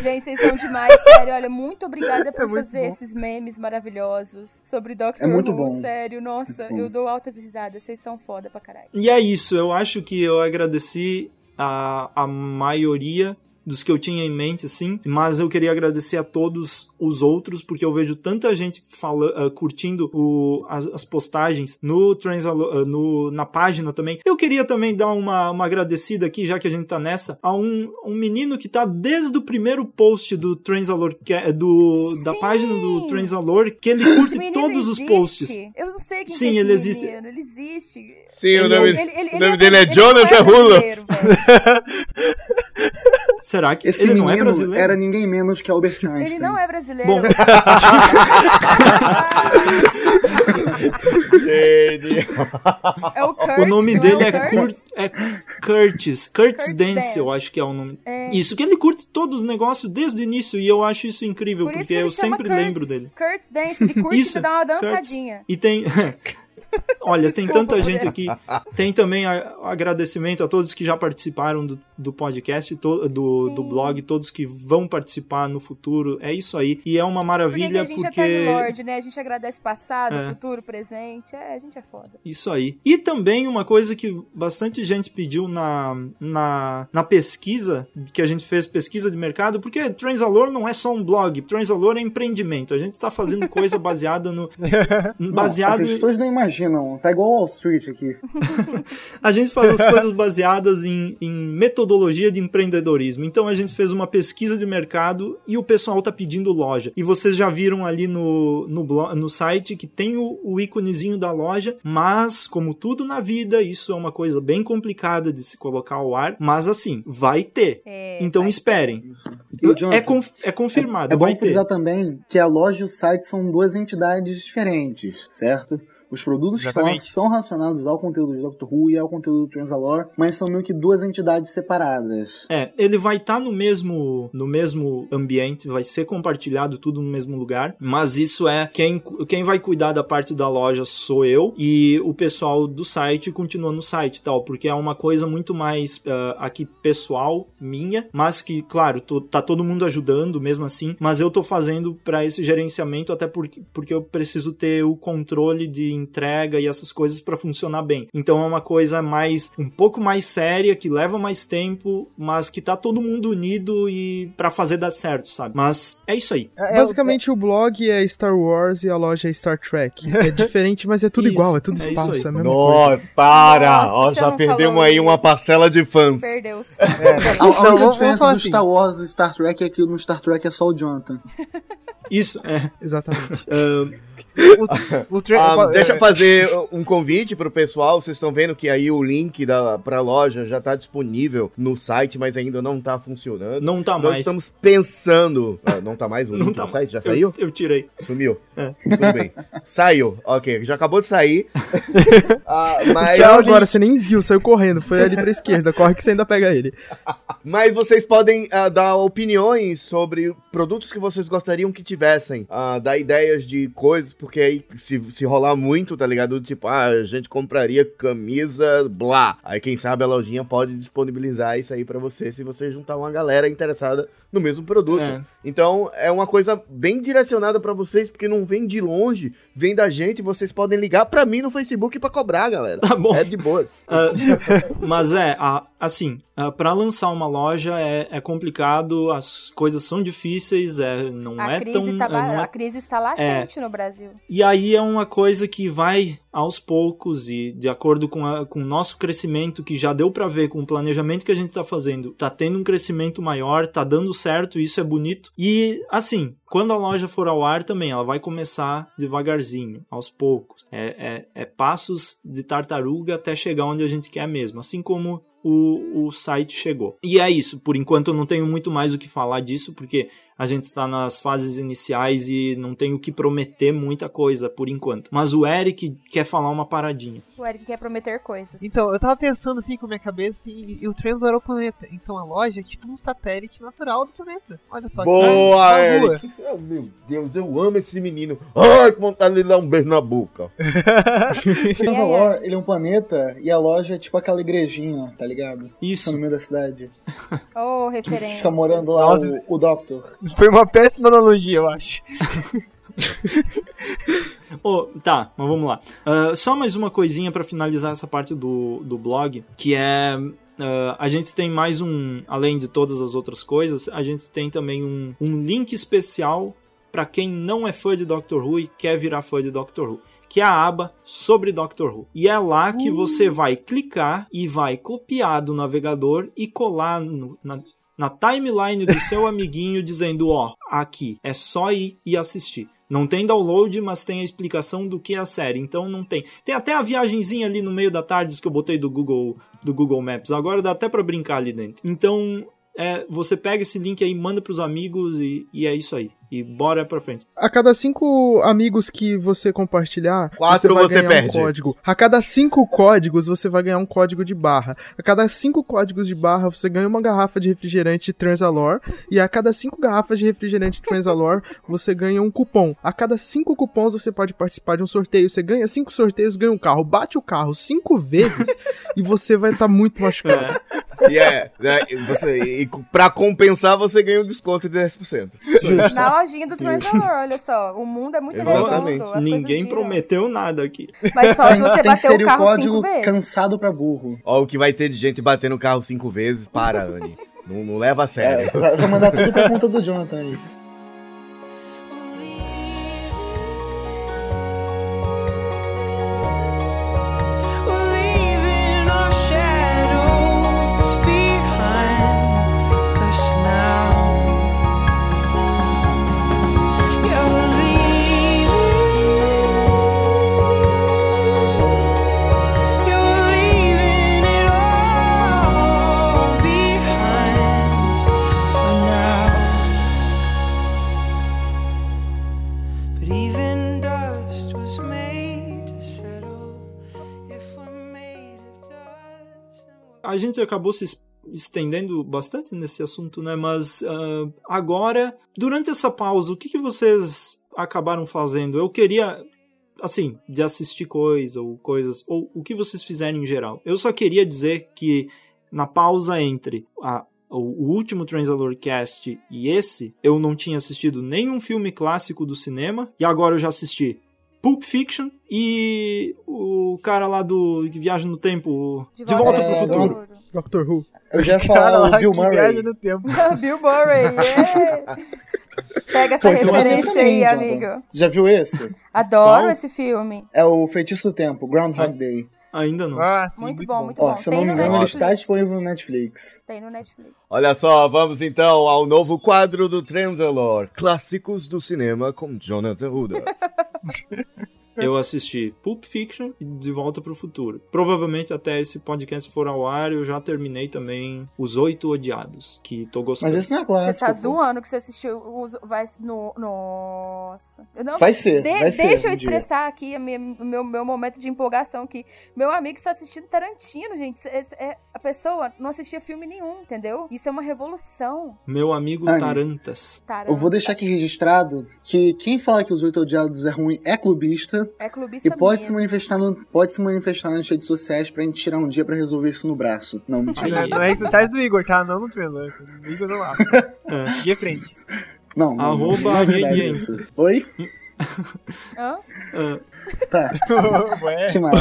Gente, vocês são demais, sério. Olha, muito obrigada por É muito fazer bom. esses memes maravilhosos sobre Doctor É muito Who, bom. sério. Nossa, Muito bom. eu dou altas risadas, vocês são foda pra caralho. E é isso, eu acho que eu agradeci a, a maioria dos que eu tinha em mente, assim, mas eu queria agradecer a todos os outros, porque eu vejo tanta gente fala, ah, curtindo o, as, as postagens no, Transalo, ah, no na página também. Eu queria também dar uma, uma agradecida aqui, já que a gente tá nessa, a um, um menino que tá desde o primeiro post do Transalor, que é do, da página do Transalor, que ele curte menino todos os existe. posts. Eu não sei quem Sim, que é esse ele menino. existe. Ele existe. Sim, o Ele- nome, Ele, ele, o nome ele dele é ele Jonas não é Que Esse ele não é brasileiro? era ninguém menos que Albert Einstein. Ele não é brasileiro. Bom. é o Kurt. O nome não dele é, é? Cur é Curtis. Curtis Curtis Dance, Dance. eu acho que é o nome. É. Isso, que ele curte todos os negócios desde o início e eu acho isso incrível, Por isso porque que ele eu chama sempre Kurtz. lembro dele. Kurtz Dance, ele curte Isso, dar uma Kurtz. dançadinha. E tem. Olha, tem tanta gente aqui. Tem também a- agradecimento a todos que já participaram do, do podcast, to- do, Sim. do blog, todos que vão participar no futuro. É isso aí. E é uma Porque maravilha a gente porque. é Time Lord, né? A gente agradece passado, É. futuro, presente. É, a gente é foda. Isso aí. E também uma coisa que bastante gente pediu na, na, na pesquisa, que a gente fez pesquisa de mercado, porque Transalor não é só um blog, Transalor é empreendimento. A gente tá fazendo coisa baseada no. Não, baseado as pessoas não imaginam imaginam. Tá igual Wall Street aqui. A gente faz as coisas baseadas em, em metodologia de empreendedorismo. Então a gente fez uma pesquisa de mercado e o pessoal tá pedindo loja. E vocês já viram ali no, no, blo- no site que tem o, o íconezinho da loja, mas como tudo na vida, isso é uma coisa bem complicada de se colocar ao ar. Mas assim, vai ter. É, então vai- esperem. E Jonathan, É, conf- é confirmado, É bom vai ter. frisar também que a loja e o site são duas entidades diferentes, certo? Os produtos que estão lá Exatamente. são relacionados ao conteúdo de Doctor Who e ao conteúdo do Transalore, mas são meio que duas entidades separadas. É, ele vai estar no mesmo no mesmo ambiente, vai ser compartilhado tudo no mesmo lugar, mas isso é quem quem vai cuidar da parte da loja sou eu e o pessoal do site continua no site e tal, porque é uma coisa muito mais ah, aqui pessoal minha, mas que claro, tô- tá todo mundo ajudando mesmo assim, mas eu tô fazendo para esse gerenciamento até porque porque eu preciso ter o controle de entrega e essas coisas para funcionar bem. Então é uma coisa mais um pouco mais séria que leva mais tempo, mas que tá todo mundo unido e para fazer dar certo, sabe? Mas é isso aí. É, é, Basicamente, o blog é Star Wars e a loja é Star Trek. É diferente, mas é tudo Isso, igual, é tudo é isso espaço, aí. é a mesma coisa. Nossa, para! Nossa, Ó, já perdemos aí uma isso. parcela de fãs. Perdeu os A, a Então, única diferença falar do assim. Star Wars e Star Trek é que no Star Trek é só o Jonathan. Isso é. Exatamente. ah, o, o tra- Ah, é, deixa eu fazer um convite pro pessoal. Vocês estão vendo que aí o link da, pra loja já tá disponível no site, mas ainda não tá funcionando. não tá Nós mais. estamos pensando. Ah, não tá mais o link não tá no site? Já Eu- saiu? Eu, tirei. Sumiu. É. Tudo bem. Saiu. Ok, já acabou de sair. Ah, mas, Saiu agora, você nem viu, saiu correndo, foi ali pra esquerda, corre que você ainda pega ele. mas vocês podem ah, dar opiniões sobre produtos que vocês gostariam que tivessem. ah, dar ideias de coisas, porque aí se, se rolar muito, tá ligado? Tipo, ah, a gente compraria camisa blá. Aí quem sabe a lojinha pode disponibilizar isso aí pra você se você juntar uma galera interessada no mesmo produto. É. Então é uma coisa bem direcionada pra vocês, porque não vem de longe, vem da gente. Vocês podem ligar pra mim no Facebook pra cobrar, galera. Tá bom. É de boas. Ah, mas é, a- assim, ah, pra lançar uma loja é, é complicado, as coisas são difíceis, é, não A é crise, tão. tá, é, ba- não é a crise está latente no Brasil. E aí é uma coisa que vai aos poucos e de acordo com, a- com o nosso crescimento, que já deu pra ver com o planejamento que a gente tá fazendo, tá tendo um crescimento maior, tá dando certo, isso é bonito. E assim, quando a loja for ao ar também, ela vai começar devagarzinho, aos poucos. É, é, é passos de tartaruga até chegar onde a gente quer mesmo, assim como o, o site chegou. E é isso, por enquanto eu não tenho muito mais o que falar disso, porque a gente está nas fases iniciais e não tenho o que prometer muita coisa por enquanto. Mas o Eric quer falar uma paradinha. O Eric quer prometer coisas. Então, eu tava pensando assim com a minha cabeça e, e o Translor é o planeta. Então a loja é tipo um satélite natural do planeta. Olha só. que Boa, Lua. Eric! Oh, meu Deus, eu amo esse menino. Ai, que vontade de dar um beijo na boca. O Transalore, ele é um planeta e a loja é tipo aquela igrejinha, tá ligado? Isso. no meio da cidade. Oh, referência. Fica morando lá o, o Doctor. Foi uma péssima analogia, eu acho. Oh, tá, mas vamos lá. Ah, só mais uma coisinha para finalizar essa parte do, do blog, que é. ah, a gente tem mais um, além de todas as outras coisas, a gente tem também um, um link especial para quem não é fã de Doctor Who e quer virar fã de Doctor Who. Que é a aba sobre Doctor Who. E é lá que você vai clicar e vai copiar do navegador e colar no- na, na timeline do seu amiguinho dizendo: Ó, aqui, é só ir e assistir. Não tem download, mas tem a explicação do que é a série. Então não tem. Tem até a viagenzinha ali no meio da tarde que eu botei do Google do Google Maps. Agora dá até pra brincar ali dentro. Então é, você pega esse link aí, manda pros amigos e, e é isso aí. E bora pra frente. A cada cinco amigos que você compartilhar, Quatro vai você ganhar perde. um código. A cada cinco códigos, você vai ganhar um código de barra. A cada cinco códigos de barra, você ganha uma garrafa de refrigerante Transalor. E a cada cinco garrafas de refrigerante Transalor, você ganha um cupom. A cada cinco cupons, você pode participar de um sorteio. Você ganha cinco sorteios, ganha um carro. Bate o carro cinco vezes e você vai estar muito machucado. É, E é, né, você, e pra compensar, você ganha um desconto de 10%. Na lojinha do Transalor, olha só. O mundo é muito Exatamente. redondo. ninguém prometeu nada aqui. Mas só se você bater o o carro código cinco vezes. cansado pra burro. Ó, o que vai ter de gente batendo o carro cinco vezes, para, Anne. Não, não leva a É, sério. vai mandar tudo pra conta do Jonathan aí. A gente acabou se es- estendendo bastante nesse assunto, né? Mas ah, agora, durante essa pausa, o que, que vocês acabaram fazendo? Eu queria, assim, de assistir coisas ou coisas, ou o que vocês fizerem em geral. Eu só queria dizer que na pausa entre a o último Transalor Cast e esse, eu não tinha assistido nenhum filme clássico do cinema, e agora eu já assisti Pulp Fiction e o cara lá do que viaja no tempo, o De, Volta É, pro Futuro. Doctor Who. Eu já ia falar o Bill Murray. viaja no tempo. Bill Murray, yeah. Pega essa Pô, referência aí, Jonathan. amigo. Já viu esse? Adoro Qual? esse filme. É o Feitiço do Tempo, Groundhog Day. Ainda não. Ah, sim, Muito, bom, muito Ó, bom. se eu não Tem me no engano, está disponível no Netflix. Tem no Netflix. Olha só, vamos então ao novo quadro do Transalor, Clássicos do Cinema com Jonathan Rudolph. Eu assisti Pulp Fiction e De Volta pro Futuro. Provavelmente até esse podcast for ao ar, eu já terminei também Os Oito Odiados, que tô gostando. Mas esse não é Você clássico. tá pô. zoando que você assistiu os. Vai no. Nossa. Eu não, Vai ser, De- vai ser. deixa eu um dia. expressar aqui o meu, meu, meu momento de empolgação aqui. Meu amigo está assistindo Tarantino, gente. Esse- é- a pessoa não assistia filme nenhum, entendeu? Isso é uma revolução. Meu amigo Ai. Tarantas. Tarantino. Eu vou deixar aqui registrado que quem fala que os Oito Odiados é ruim é clubista É clubista e pode se mesmo. manifestar no, pode se manifestar nas redes sociais pra gente tirar um dia pra resolver isso no braço. Não, mentira. Não, não é redes sociais do Igor, tá? Não no Transalor. O Igor não lá. É. De frente. Não, não, Arroba não é verdade Radiant. isso. Oi? Hã? Ah, Tá, Ué. que mais?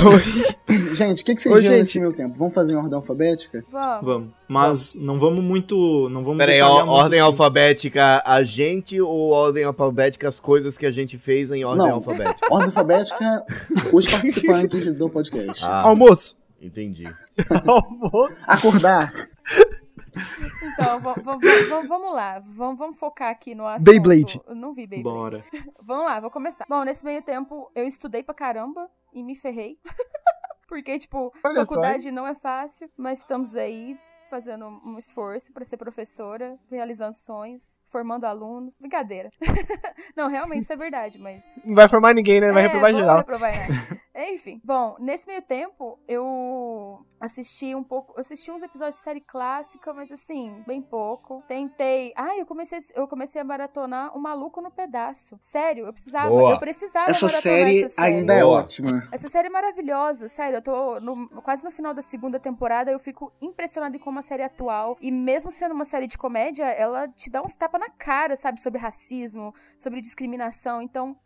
gente, o que, que vocês viram gente. nesse meu tempo? Vamos fazer em ordem alfabética? Vamos. vamos. Mas não vamos muito. Não vamos Peraí, ordem assim. alfabética a gente ou ordem alfabética as coisas que a gente fez em ordem Não. alfabética? Ordem alfabética, os participantes do podcast. Ah, Almoço. entendi. Almoço. Acordar. Então, va- va- va- va- vamos lá. Vamos, focar aqui no assunto. Beyblade. Eu não vi Beyblade. Bora. Vamos lá, vou começar. Bom, nesse meio tempo, eu estudei pra caramba e me ferrei. Porque, tipo, Olha só, faculdade não é fácil, mas estamos aí fazendo um esforço pra ser professora, realizando sonhos, formando alunos. Brincadeira. não, realmente isso é verdade, mas Não vai formar ninguém, né? Vai é, reprovar geral. reprovar, né? Enfim, bom, nesse meio tempo eu assisti um pouco, eu assisti uns episódios de série clássica, mas assim, bem pouco. Tentei, ah, eu comecei, eu comecei a maratonar O Maluco no Pedaço. Sério, eu precisava, Boa. eu precisava Essa maratonar série essa série. ainda é ótima. Essa série é maravilhosa, sério. Eu tô no- quase no final da segunda temporada. Eu fico impressionada em como a série é atual. E mesmo sendo uma série de comédia, ela te dá uns tapas na cara, sabe? Sobre racismo, sobre discriminação. Então,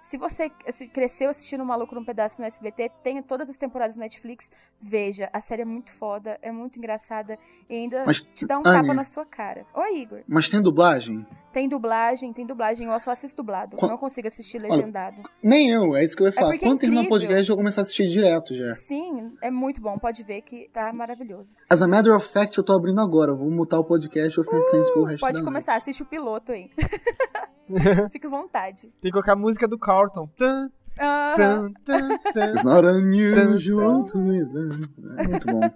se você se cresceu assistindo Maluco num Pedaço no SBT, tem todas as temporadas no Netflix, veja. A série é muito foda, é muito engraçada e ainda Mas, te dá um Anne, tapa na sua cara. Oi, Igor. Mas tem dublagem? Tem dublagem, tem dublagem. Eu só assisto dublado. Qu- Não consigo assistir legendado. Nem eu, é isso que eu ia falar. porque é Quando terminar o podcast, eu vou começar a assistir direto já. Sim, é muito bom. Pode ver que tá maravilhoso. As a matter of fact, eu tô abrindo agora. Eu vou mutar o podcast e vou ficar sem isso pelo resto Uh, Pode começar, noite. assiste o piloto aí. Fica à vontade. Tem que colocar a música do Carlton. It's not unusual to me. É muito bom.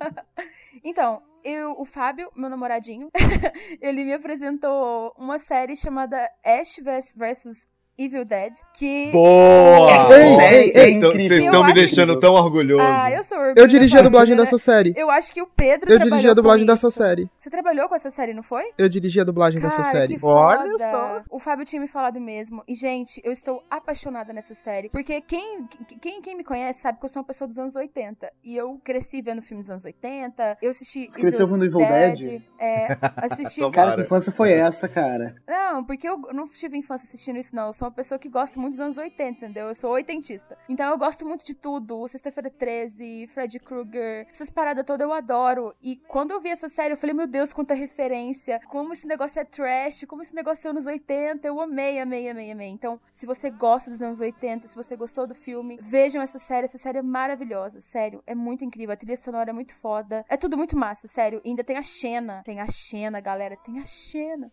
Então, eu, o Fábio, meu namoradinho, ele me apresentou uma série chamada Ash vs vs Evil Dead, que... Boa! Essa série é Vocês estão- incrível. Vocês Eu estão me deixando que- tão orgulhoso. Ah, eu sou orgulho Eu dirigi a dublagem família, dessa série. né? Eu acho que o Pedro Eu dirigi a dublagem dessa série. Você trabalhou com essa série, não foi? Eu dirigi a dublagem Cara, dessa série. que foda. Olha só. O Fábio tinha me falado mesmo. E, gente, eu estou apaixonada nessa série. Porque quem, quem, quem me conhece sabe que eu sou uma pessoa dos anos 80. E eu cresci vendo filmes dos anos 80. Eu assisti. Você cresceu vendo Evil Dead? É, assisti. Cara, que infância foi essa, cara? Não, porque eu não tive infância assistindo isso, não. Eu sou uma pessoa que gosta muito dos anos 80, entendeu? Eu sou oitentista. Então eu gosto muito de tudo. Sexta-feira 13, Freddy Krueger, essas paradas todas eu adoro. E quando eu vi essa série, eu falei, meu Deus, quanta referência. Como esse negócio é trash, como esse negócio é anos 80. Eu amei, amei, amei, amei. Então, se você gosta dos anos 80, se você gostou do filme, vejam essa série. Essa série é maravilhosa, sério. É muito incrível. A trilha sonora é muito foda. É tudo muito massa, sério. E ainda tem a Xena. Tem a Xena, galera. Tem a Xena.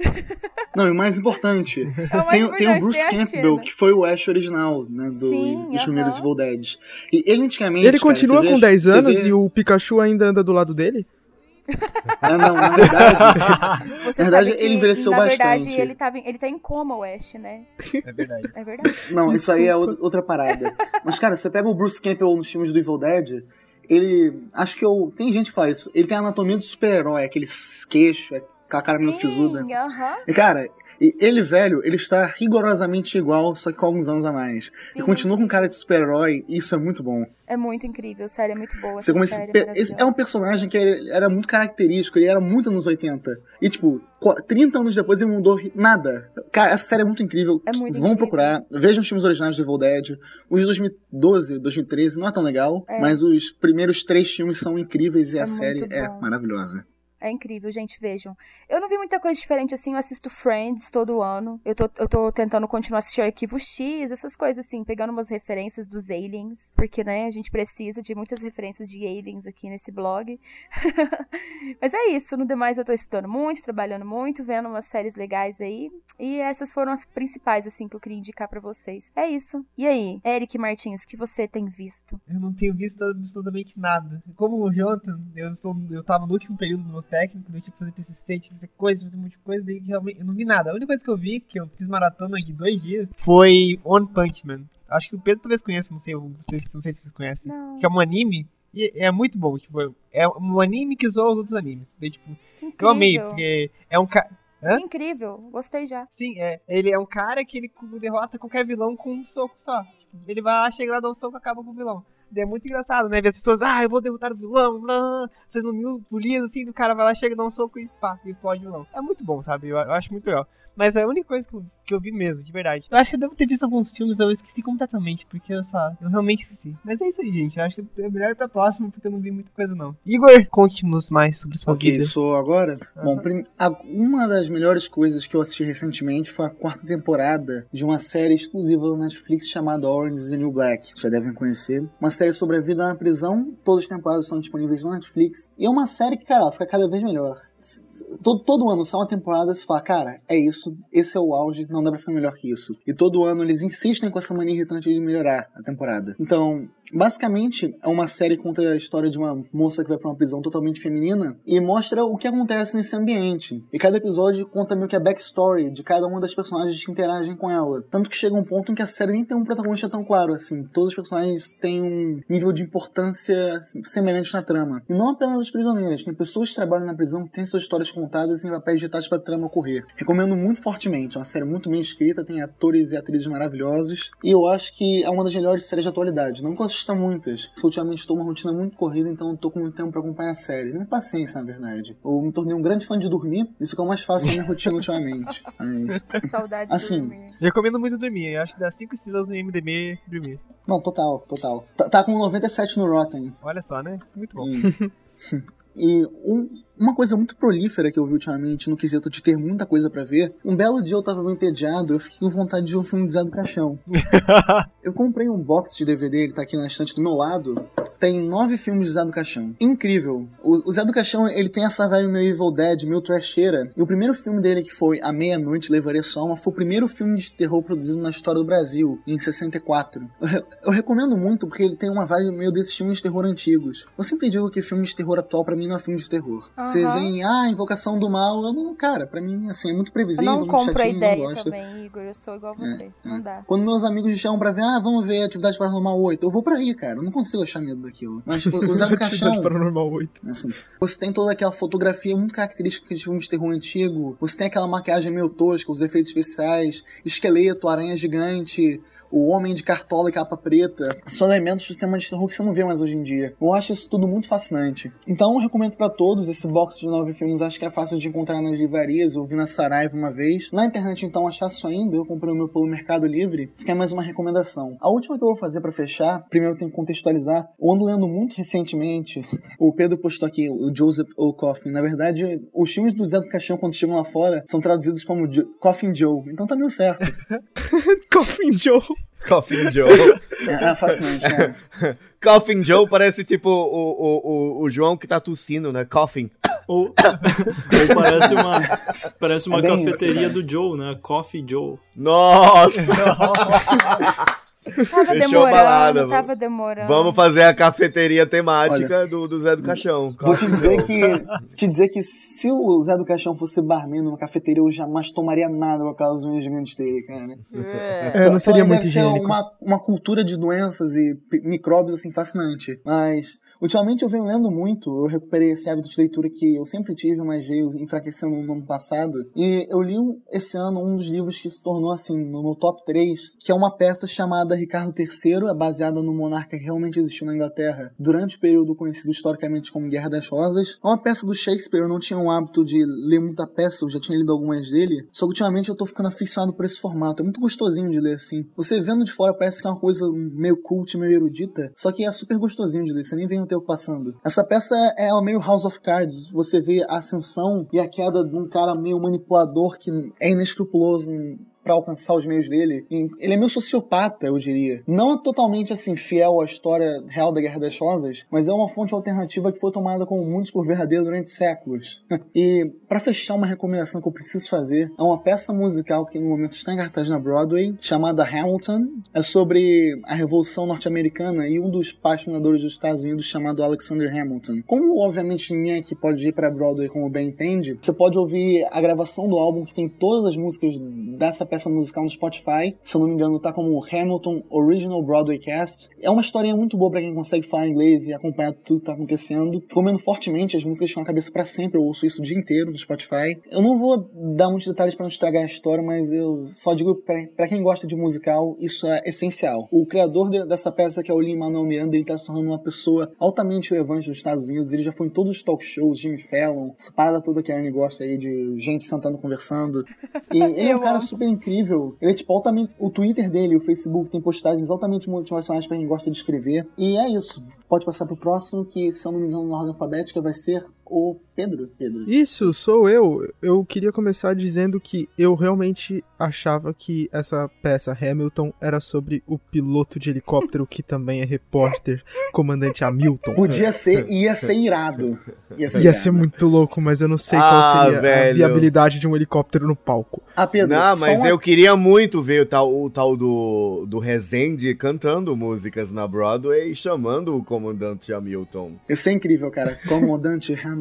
Não, e o mais importante, É o mais tem, tem o importante, Bruce tem Campbell, Xena. que foi o Ash original, né? Do, Sim, dos aham. primeiros Evil Dead. E ele antigamente. Ele cara, continua com vê- 10 você anos vê- e o Pikachu ainda anda do lado dele? Ah, não, na verdade. Você Na verdade, sabe que, ele envelheceu na verdade, bastante. ele, em- ele tá em coma, o Ash, né? É verdade. É verdade. Não, isso aí é outra parada. Mas, cara, você pega o Bruce Campbell nos filmes do Evil Dead, ele. Acho que eu. Tem gente que fala isso. Ele tem a anatomia do super-herói, aqueles queixos, aquela cara meio sisuda. Sim, aham. E, cara, e ele, velho, ele está rigorosamente igual, só que com alguns anos a mais. Sim. E continua com cara de super-herói, e isso é muito bom. É muito incrível, sério, é muito boa. Você essa série, pe- esse é um personagem que era muito característico, ele era muito anos 80. E, tipo, qu- 30 anos depois ele mudou nada. Cara, essa série é muito incrível. É muito Vão incrível. procurar. Vejam os filmes originais do Evil Dead. Os de 2012, 2013 não é tão legal, É. mas os primeiros três filmes são incríveis e É a série é maravilhosa. É incrível, gente, vejam. Eu não vi muita coisa diferente assim, eu assisto Friends todo ano. Eu tô, eu tô tentando continuar assistindo Arquivo X, essas coisas assim, pegando umas referências dos aliens, porque, né, a gente precisa de muitas referências de aliens aqui nesse blog. Mas é isso, no demais eu tô estudando muito, trabalhando muito, vendo umas séries legais aí. E essas foram as principais, assim, que eu queria indicar pra vocês. É isso. E aí, Eric Martins, o que você tem visto? Eu não tenho visto absolutamente nada. Como o Jonathan, eu, estou, eu tava no último período do meu técnico, tinha que fazer TCC, tinha que fazer coisa, fazer um monte de coisa, daí realmente eu não vi nada. A única coisa que eu vi, que eu fiz maratona de dois dias, foi One Punch Man. Acho que o Pedro talvez conheça, não sei, não sei, se- não sei se vocês conhecem. Não. Que é um anime, e é muito bom, tipo, é um anime que zoa os outros animes. Daí, tipo, Que eu amei, porque é um cara... Hã? Incrível, gostei já. Sim, é. Ele é um cara que ele derrota qualquer vilão com um soco só. Tipo, ele vai lá, chega lá, dá um soco e acaba com o vilão. É muito engraçado, né? Ver as pessoas, ah, eu vou derrotar o vilão, blá, fazendo mil pulinhas assim, o cara vai lá, chega, dá um soco e pá, explode o vilão. É muito bom, sabe? Eu, eu acho muito legal. Mas a única coisa que eu, que eu vi mesmo, de verdade. Eu acho que eu devo ter visto alguns filmes, eu esqueci completamente, porque eu só, eu realmente esqueci. Mas é isso aí, gente. Eu acho que é melhor ir pra próxima, porque eu não vi muita coisa, não. Igor, conte-nos mais sobre sua Ok, vida. sou agora? Bom, Aham. prim- uma das melhores coisas que eu assisti recentemente foi a quarta temporada de uma série exclusiva do Netflix chamada Orange is the New Black. Já devem conhecer. Uma série sobre a vida na prisão. Todas as temporadas estão disponíveis no Netflix. E é uma série que, cara, fica cada vez melhor. Todo, todo ano sai uma temporada e você fala, cara, é isso, esse é o auge, não dá pra ficar melhor que isso. E todo ano eles insistem com essa mania irritante de melhorar a temporada. Então, basicamente, é uma série que conta a história de uma moça que vai pra uma prisão totalmente feminina e mostra o que acontece nesse ambiente. E cada episódio conta meio que a backstory de cada uma das personagens que interagem com ela. Tanto que chega um ponto em que a série nem tem um protagonista tão claro assim. Todos os personagens têm um nível de importância semelhante na trama. E não apenas as prisioneiras, tem pessoas que trabalham na prisão que têm suas histórias contadas em papéis digitados pra trama ocorrer. Recomendo muito fortemente, é uma série muito bem escrita, tem atores e atrizes maravilhosos. E eu acho que é uma das melhores séries de atualidade. Não assista muitas, porque ultimamente estou uma rotina muito corrida, então não tô com muito tempo pra acompanhar a série. Nem paciência, na verdade. Eu me tornei um grande fã de dormir, isso que é o mais fácil na minha rotina ultimamente. Mas, Saudade Assim, de dormir. Recomendo muito dormir. Eu acho que dá 5 estrelas no MDB dormir. não, total, total. Tá, tá com 97 no Rotten. Olha só, né? Muito bom. E, e um- uma coisa muito prolífera que eu vi ultimamente no quesito de ter muita coisa pra ver. Um belo dia eu tava bem entediado, eu fiquei com vontade de ver um filme de Zé do Caixão. Eu comprei um box de DVD, ele tá aqui na estante do meu lado. Tem nove filmes de Zé do Caixão. Incrível. O, o Zé do Caixão, ele tem essa vibe meio Evil Dead, meio trasheira. E o primeiro filme dele, que foi A Meia-Noite Levaria Só Uma, foi o primeiro filme de terror produzido na história do Brasil, em 64. Eu, re- eu recomendo muito, porque ele tem uma vibe meio desses filmes de terror antigos. Eu sempre digo que filme de terror atual, pra mim, não é filme de terror. Você Aham. vem, ah, Invocação do Mal, eu não... Cara, pra mim, assim, é muito Eu previsível, não muito chatinho, ideia não gosto. também, Igor. Eu sou igual a você. Não dá. Quando meus amigos me chamam pra ver, ah, vamos ver Atividade Paranormal 8, eu vou pra aí, cara. Eu não consigo achar medo daquilo. Mas, tipo, o Zé do Caixão, Atividade Paranormal 8. assim, você tem toda aquela fotografia muito característica de filmes de terror antigo, você tem aquela maquiagem meio tosca, os efeitos especiais, esqueleto, aranha gigante, o homem de cartola e capa preta. São elementos do cinema de terror que você não vê mais hoje em dia. Eu acho isso tudo muito fascinante. Então eu recomendo pra todos esse box de nove filmes, acho que é fácil de encontrar nas livrarias, eu vi na Saraiva uma vez. Na internet então achar isso ainda, eu comprei o meu pelo Mercado Livre, fica mais uma recomendação. A última que eu vou fazer pra fechar, primeiro eu tenho que contextualizar, eu ando lendo muito recentemente, o Pedro postou aqui, o Joseph O. Coffin. Na verdade, os filmes do Zé do Caixão, quando chegam lá fora, são traduzidos como Jo- Coffin Joe. Então tá meio certo. Coffin Joe. Coffin Joe. É, é fascinante, né? Coffin Joe parece tipo o, o, o, o João que tá tossindo, né? Coffin. Ou, ou parece uma, parece uma É cafeteria isso, né? do Joe, né? Coffee Joe. Nossa! Tava Fechou a demorando, balada, tava demorando. Vamos fazer a cafeteria temática do, do Zé do Caixão. Vou te dizer que te dizer que se o Zé do Caixão fosse barman numa cafeteria, eu jamais tomaria nada com aquelas unhas gigantes dele, cara. É. É, não seria Então, muito deve ser higiênico. Uma, uma cultura de doenças e micróbios assim fascinante. Mas ultimamente eu venho lendo muito. Eu recuperei esse hábito de leitura que eu sempre tive, mas veio enfraquecendo no ano passado. E eu li esse ano um dos livros que se tornou assim no meu top 3, que é uma peça chamada Ricardo III, é baseada no monarca que realmente existiu na Inglaterra durante o período conhecido historicamente como Guerra das Rosas. É uma peça do Shakespeare, eu não tinha o hábito de ler muita peça, eu já tinha lido algumas dele. Só que ultimamente eu tô ficando aficionado por esse formato. É muito gostosinho de ler assim. Você vendo de fora parece que é uma coisa meio cult, meio erudita, só que é super gostosinho de ler, você nem vê tempo passando. Essa peça é meio House of Cards, você vê a ascensão e a queda de um cara meio manipulador que é inescrupuloso pra alcançar os meios dele. Ele é meio sociopata, eu diria. Não é totalmente assim fiel à história real da Guerra das Rosas, mas é uma fonte alternativa que foi tomada como muitos por verdadeiro durante séculos. e pra fechar uma recomendação que eu preciso fazer, é uma peça musical que no momento está em cartaz na Broadway, chamada Hamilton. É sobre a Revolução Norte-Americana e um dos pais fundadores dos Estados Unidos chamado Alexander Hamilton. Como obviamente ninguém aqui pode ir pra Broadway como bem entende, você pode ouvir a gravação do álbum que tem todas as músicas dessa peça musical no Spotify. Se eu não me engano, tá como Hamilton Original Broadway Cast. É uma historinha muito boa pra quem consegue falar inglês e acompanhar tudo que tá acontecendo. Recomendo fortemente, as músicas ficam na cabeça pra sempre. Eu ouço isso o dia inteiro no Spotify. Eu não vou dar muitos detalhes pra não estragar a história, mas eu só digo pra quem gosta de musical, isso é essencial. O criador de- dessa peça, que é o Lin-Manuel Miranda, ele tá se tornando uma pessoa altamente relevante nos Estados Unidos. Ele já foi em todos os talk shows, Jimmy Fallon, essa parada toda que a Anne gosta aí de gente sentando conversando. E ele é um cara amo. super incrível. Ele é tipo altamente. O Twitter dele, o Facebook tem postagens altamente motivacionais pra quem gosta de escrever. E é isso. Pode passar pro próximo, que se eu não me engano, na ordem alfabética vai ser o Pedro. Pedro. Isso, sou eu. Eu queria começar dizendo que eu realmente achava que essa peça Hamilton era sobre o piloto de helicóptero que também é repórter, comandante Hamilton. Podia ser, ia ser irado. Ia ser, Ia irado. ser muito louco, mas eu não sei Ah, qual seria a velho. viabilidade de um helicóptero no palco. Ah, Pedro. Não, mas uma- eu queria muito ver o tal, o tal do, do Rezende cantando músicas na Broadway e chamando o comandante Hamilton. Isso é incrível, cara. Comandante Hamilton.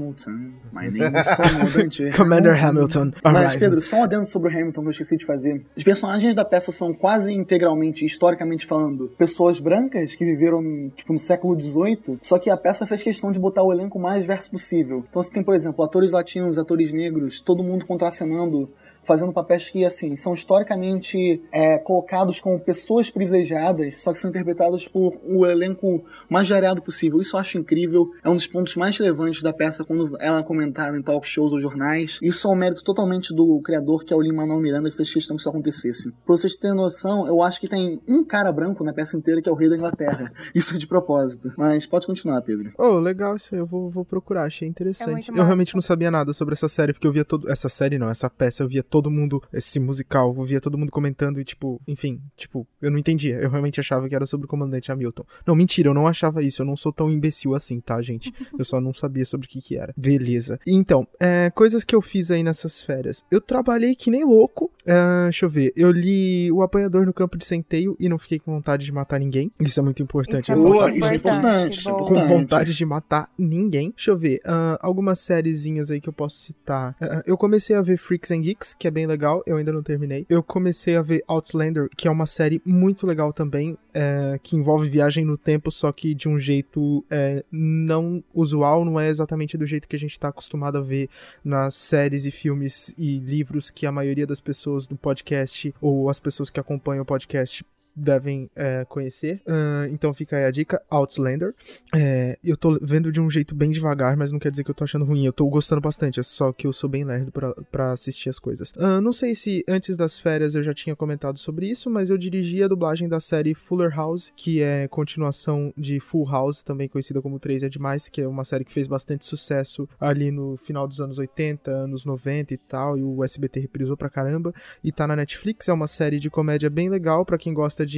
My name is Comandante Commander Hamilton. Mas, arrive. Pedro, só um adendo sobre o Hamilton que eu esqueci de fazer. Os personagens da peça são quase integralmente, historicamente falando, pessoas brancas que viveram, tipo, no século XVIII, só que a peça fez questão de botar o elenco mais diverso possível. Então você tem, por exemplo, atores latinos, atores negros, todo mundo contracenando fazendo papéis que, assim, são historicamente é, colocados como pessoas privilegiadas, só que são interpretados por o elenco mais variado possível. Isso eu acho incrível. É um dos pontos mais relevantes da peça quando ela é comentada em talk shows ou jornais. Isso é um mérito totalmente do criador, que é o Lin-Manuel Miranda, que fez questão que isso acontecesse. Pra vocês terem noção, eu acho que tem um cara branco na peça inteira, que é o rei da Inglaterra. Isso é de propósito. Mas pode continuar, Pedro. Oh, legal isso aí, eu vou, vou procurar, achei interessante. muito eu realmente não sabia nada sobre essa série, porque eu via todo. Essa série não, essa peça, eu via todo mundo, esse musical, eu via todo mundo comentando e, tipo, enfim, tipo, eu não entendia. Eu realmente achava que era sobre o comandante Hamilton. Não, mentira, eu não achava isso, eu não sou tão imbecil assim, tá, gente? Eu só não sabia sobre o que que era. Beleza. Então, é, coisas que eu fiz aí nessas férias. Eu trabalhei que nem louco. É, deixa eu ver. Eu li O Apanhador no Campo de Centeio e não fiquei com vontade de matar ninguém. Isso é muito importante. Isso é Boa, isso é importante, isso é boa. com importante. vontade de matar ninguém. Deixa eu ver, ah, algumas sériezinhas aí que eu posso citar. Ah, eu comecei a ver Freaks and Geeks, que é bem legal, eu ainda não terminei. Eu comecei a ver Outlander, que é uma série muito legal também, é, que envolve viagem no tempo, só que de um jeito é, não usual, não é exatamente do jeito que a gente tá acostumado a ver nas séries e filmes e livros que a maioria das pessoas do podcast ou as pessoas que acompanham o podcast devem é, conhecer. Ah, então fica aí a dica, Outlander. É, eu tô vendo de um jeito bem devagar, mas não quer dizer que eu tô achando ruim. Eu tô gostando bastante, é só que eu sou bem lerdo pra, assistir as coisas. Ah, não sei se antes das férias eu já tinha comentado sobre isso, mas eu dirigi a dublagem da série Fuller House, que é continuação de Full House, também conhecida como 3 é Demais, que é uma série que fez bastante sucesso ali no final dos anos 80, anos 90 e tal, e o SBT reprisou pra caramba. E tá na Netflix, é uma série de comédia bem legal pra quem gosta de,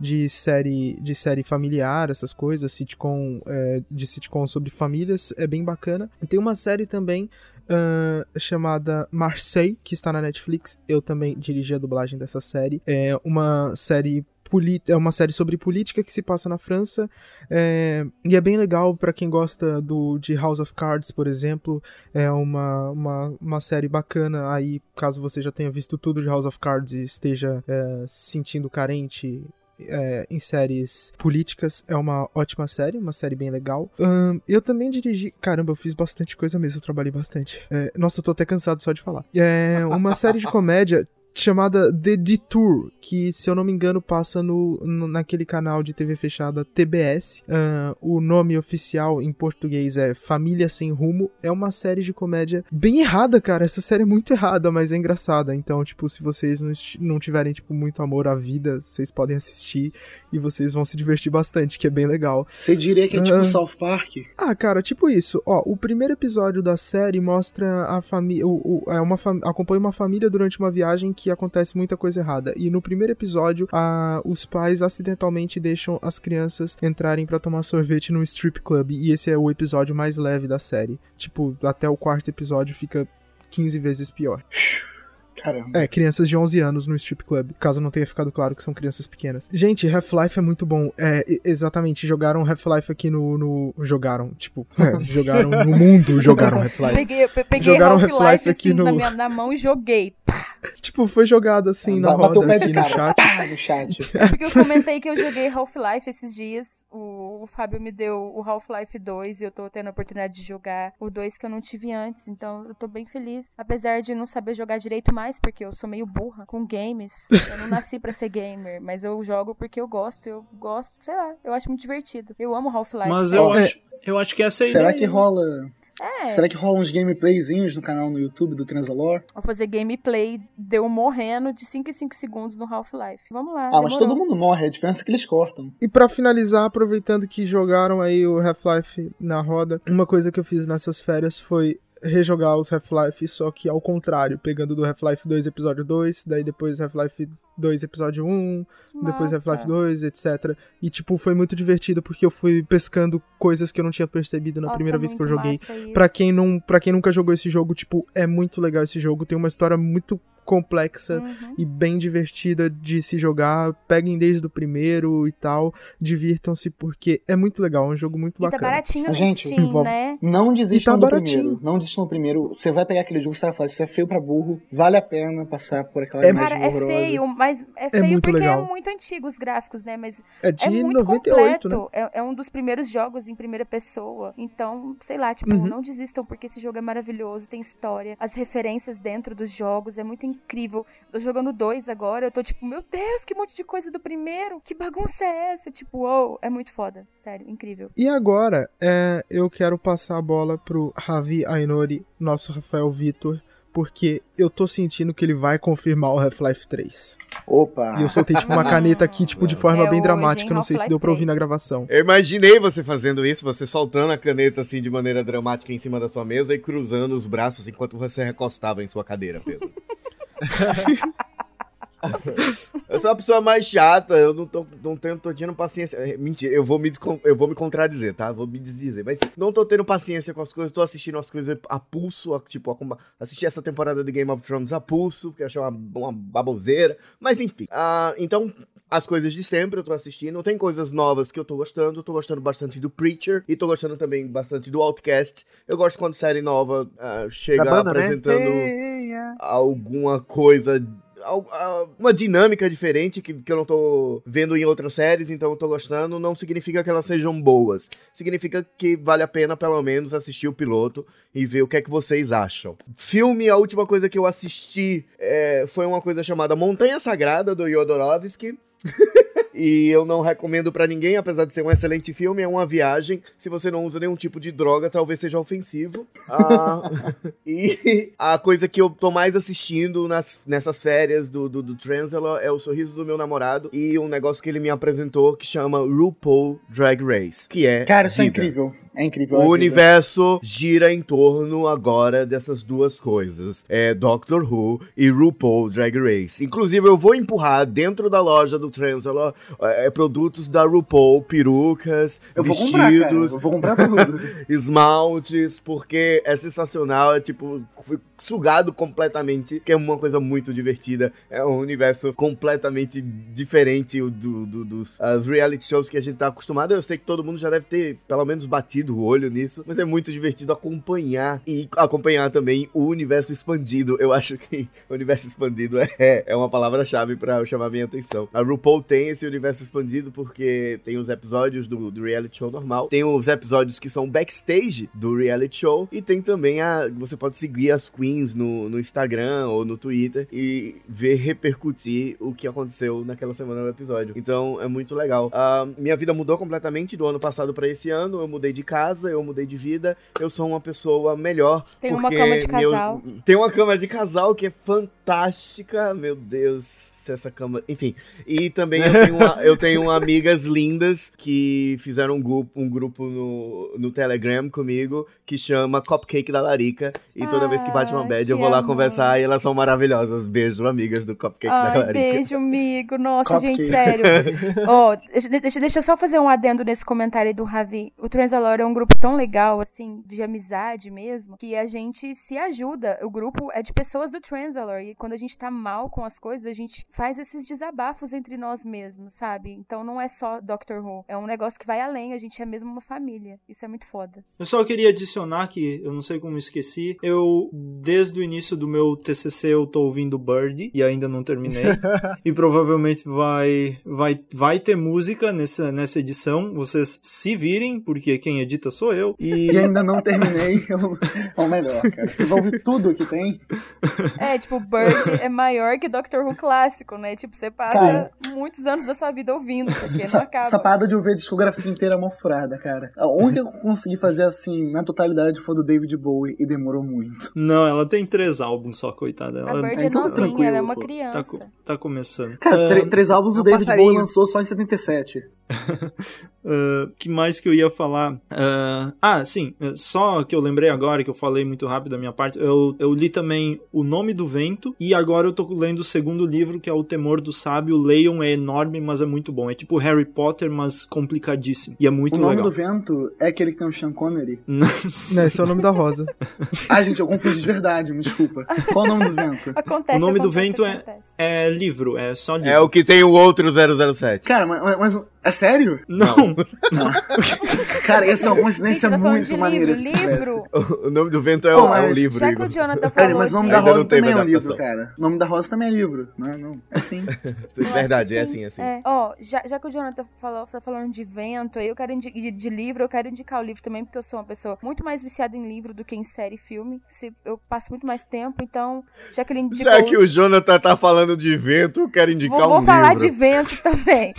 de série de série familiar, essas coisas, sitcom, é, de sitcom sobre famílias, é bem bacana. Tem uma série também ah, chamada Marseille, que está na Netflix. Eu também dirigi a dublagem dessa série. É uma série é uma série sobre política que se passa na França. é, e é bem legal pra quem gosta do, de House of Cards, por exemplo. É uma, uma, uma série bacana aí, caso você já tenha visto tudo de House of Cards e esteja é, se sentindo carente é, em séries políticas. É uma ótima série, uma série bem legal. Ahn, eu também dirigi. Caramba, eu fiz bastante coisa mesmo, eu trabalhei bastante. É, nossa, eu tô até cansado só de falar. É uma série de comédia. Chamada The Detour, que se eu não me engano passa no, no- naquele canal de TV fechada TBS. Ahn, o nome oficial em português é Família Sem Rumo. É uma série de comédia bem errada, cara. Essa série é muito errada, mas é engraçada. Então, tipo, se vocês não, não tiverem, tipo, muito amor à vida, vocês podem assistir e vocês vão se divertir bastante, que é bem legal. Você diria que é tipo Ah. South Park? Ah, cara, tipo isso. Ó, o primeiro episódio da série mostra a família. É uma fam- acompanha uma família durante uma viagem que acontece muita coisa errada. E no primeiro episódio, a- os pais acidentalmente deixam as crianças entrarem pra tomar sorvete num strip club. E esse é o episódio mais leve da série. Tipo, até o quarto episódio fica 15 vezes pior. Caramba. É, crianças de 11 anos no strip club, caso não tenha ficado claro que são crianças pequenas. Gente, Half-Life é muito bom. É, exatamente, jogaram Half-Life aqui no, no- Jogaram, tipo, é, jogaram no mundo, jogaram Half-Life. Peguei, pe- peguei Jogaram Half-Life Half-Life assim, aqui no- na, minha, na mão e joguei. Tipo, foi jogado assim na Bateu o roda aqui de no chat. Pá, no chat. Porque eu comentei que eu joguei Half-Life esses dias. O, o Fábio me deu o Half-Life 2 e eu tô tendo a oportunidade de jogar o 2 que eu não tive antes. Então eu tô bem feliz. Apesar de não saber jogar direito mais, porque eu sou meio burra com games. Eu não nasci pra ser gamer, mas eu jogo porque eu gosto. Eu gosto, sei lá, eu acho muito divertido. Eu amo Half-Life. Mas eu acho, eu acho que essa é a Será ideia, que né? rola. É, Será que rola uns gameplayzinhos no canal no YouTube do Transalor? vou fazer gameplay deu morrendo de 5 em 5 segundos no Half-Life. Vamos lá. Ah, mas demorou. todo mundo morre, a diferença é que eles cortam. E pra finalizar, aproveitando que jogaram aí o Half-Life na roda, uma coisa que eu fiz nessas férias foi rejogar os Half-Life, só que ao contrário, pegando do Half-Life 2 episódio 2, daí depois Half-Life 2 episódio 1, depois Nossa. Half-Life 2, etc. E tipo, foi muito divertido porque eu fui pescando coisas que eu não tinha percebido na Nossa, primeira vez que eu joguei. Pra quem não, para quem nunca jogou esse jogo, tipo, é muito legal esse jogo, tem uma história muito complexa Uhum. e bem divertida de se jogar. Peguem desde o primeiro e tal, divirtam-se porque é muito legal, é um jogo muito E tá bacana. baratinho no Gente, Steam, envolve- né? Não desistam E tá do baratinho. primeiro. Não desistam do primeiro. Você vai pegar aquele jogo e você vai falar, isso é feio pra burro. Vale a pena passar por aquela É- imagem Cara, é feio, mas é feio muito porque legal. é muito antigo os gráficos, né? Mas É de é muito 98, né? completo. É, é um dos primeiros jogos em primeira pessoa. Então, sei lá, tipo, Uhum. não desistam porque esse jogo é maravilhoso, tem história. As referências dentro dos jogos é muito incrível. Tô jogando dois agora, eu tô tipo, meu Deus, que monte de coisa do primeiro. Que bagunça é essa? Tipo, uou, é muito foda. Sério, incrível. E agora, é, eu quero passar a bola pro Ravi Ainori, nosso Rafael Vitor, porque eu tô sentindo que ele vai confirmar o Half-Life 3. Opa! E eu soltei tipo uma caneta aqui, tipo, de forma É bem dramática, não sei se deu pra ouvir 3. na gravação. Eu imaginei você fazendo isso, você soltando a caneta assim de maneira dramática em cima da sua mesa e cruzando os braços enquanto você recostava em sua cadeira, Pedro. eu sou a pessoa mais chata, eu não tô, não tenho, tô tendo paciência. É, Mentira, eu vou, me eu vou me contradizer, tá? Vou me desdizer. Mas não tô tendo paciência com as coisas, tô assistindo as coisas a pulso, a- tipo, a, assisti essa temporada de Game of Thrones a pulso, que eu achei uma, uma baboseira. Mas enfim. Ah, então, as coisas de sempre eu tô assistindo. Tem coisas novas que eu tô gostando. Tô gostando bastante do Preacher e tô gostando também bastante do Outcast. Eu gosto quando série nova ah, chega Da banda, apresentando né? Alguma coisa. ah, Uma dinâmica diferente que, que eu não tô vendo em outras séries, então eu tô gostando. Não significa que elas sejam boas. Significa que vale a pena, pelo menos, assistir o piloto e ver o que é que vocês acham. Filme, a última coisa que eu assisti é, foi uma coisa chamada Montanha Sagrada, do Yodorovsky. E eu não recomendo pra ninguém, apesar de ser um excelente filme, é uma viagem. Se você não usa nenhum tipo de droga, talvez seja ofensivo. Ah, e a coisa que eu tô mais assistindo nas, nessas férias do, do, do é o sorriso do meu namorado e um negócio que ele me apresentou que chama RuPaul Drag Race, que é Cara, isso é vida. incrível. É incrível. O vida. universo gira em torno agora dessas duas coisas. É Doctor Who e RuPaul Drag Race. Inclusive, eu vou empurrar dentro da loja do Transalor é, produtos da RuPaul, perucas, Eu vou comprar, cara. vestidos, Eu vou comprar tudo. esmaltes, porque é sensacional, é tipo, fui sugado completamente, que é uma coisa muito divertida, é um universo completamente diferente do, do- dos ah, reality shows que a gente tá acostumado, eu sei que todo mundo já deve ter pelo menos batido o olho nisso, mas é muito divertido acompanhar e acompanhar também o universo expandido, eu acho que o universo expandido é, é uma palavra-chave pra chamar minha atenção. A RuPaul tem esse universo expandido porque tem os episódios do, do reality show normal, tem os episódios que são backstage do reality show e tem também a. Você pode seguir as queens no, no Instagram ou no Twitter e ver repercutir o que aconteceu naquela semana no episódio. Então é muito legal. Ah, minha vida mudou completamente do ano passado pra esse ano. Eu mudei de casa, eu mudei de vida. Eu sou uma pessoa melhor. Tem uma cama de meu- casal. tem uma cama de casal que é fantástica. Meu Deus, se essa cama. Enfim. E também eu tenho, uma- eu tenho amigas lindas que fizeram um grupo, um grupo no, no Telegram comigo que chama Cupcake da Larica. E toda vez que bate uma Ah, bad, eu vou lá amor. conversar e elas são maravilhosas. Beijo, amigas do Cupcake da Ai, Larica. beijo, amigo. Nossa, Cupcake. gente, sério. Deixa, deixa, deixa eu só fazer um adendo nesse comentário aí do Ravi. O Transalor é um grupo tão legal, assim, de amizade mesmo, que a gente se ajuda. O grupo é de pessoas do Transalor. E quando a gente tá mal com as coisas, a gente faz esses desabafos entre nós mesmos, sabe? Então não é só Doctor Who. É um negócio que vai além. A gente é mesmo uma família. Isso é muito foda. Eu só queria adicionar que, eu não sei como esqueci, eu, desde o início do meu TCC, eu tô ouvindo Bird e ainda não terminei. e provavelmente vai, vai, vai ter música nessa, nessa edição. Vocês se virem, porque quem edita sou eu. E E ainda não terminei, é o- é o melhor, cara. Você vai ouvir tudo que tem. É, tipo, Bird é maior que Doctor Who clássico, né? Tipo, você passa Cara. muitos anos da sua vida ouvindo, porque não Essa, acaba. essa parada de ouvir a discografia inteira mal furada, cara. A única que eu consegui fazer assim, na totalidade, foi do David Bowie e demorou muito. Não, ela tem três álbuns só, coitada. A Ela Bird é é então tá novinha, ela é uma pô. tá, criança. co- tá começando. Cara, Ah, tre- três álbuns o um David passarinho. Bowie lançou só em 77. Ah, que mais que eu ia falar? Ah, ah, sim, só que eu lembrei agora que eu falei muito rápido da minha parte. Eu, eu li também O Nome do Vento e agora eu tô lendo o segundo livro que é O Temor do Sábio. O Leon é enorme, mas é muito bom. É tipo Harry Potter, mas complicadíssimo. E é muito o nome legal. do vento é aquele que tem o Sean Connery. Não Não, esse é o nome da Rosa. Ah, gente, eu confundi de verdade, me desculpa. Qual é o nome do vento? Acontece, O nome do acontece, vento é-. É livro, é só livro. É o que tem o outro 007. Cara, mas, mas- é sério? Não, Cara, essa é uma coincidência tá falando muito maneira. livro, livro. O nome do vento é, Pô, o, é um livro, Já que o Jonathan Cara, falou mas o nome da não Rosa também é um adaptação. livro, cara. O nome da Rosa também é livro. Não, não. É sim. Eu acho Verdade, é sim. assim, é assim. É. Ó, já, já que o Jonathan falou, tá falando de vento, aí eu quero de, de livro, eu quero indicar o livro também, porque eu sou uma pessoa muito mais viciada em livro do que em série e filme. Se, eu passo muito mais tempo, então, já que ele indicou... Já que o Jonathan tá falando de vento, eu quero indicar Vou, vou um falar livro. de vento também.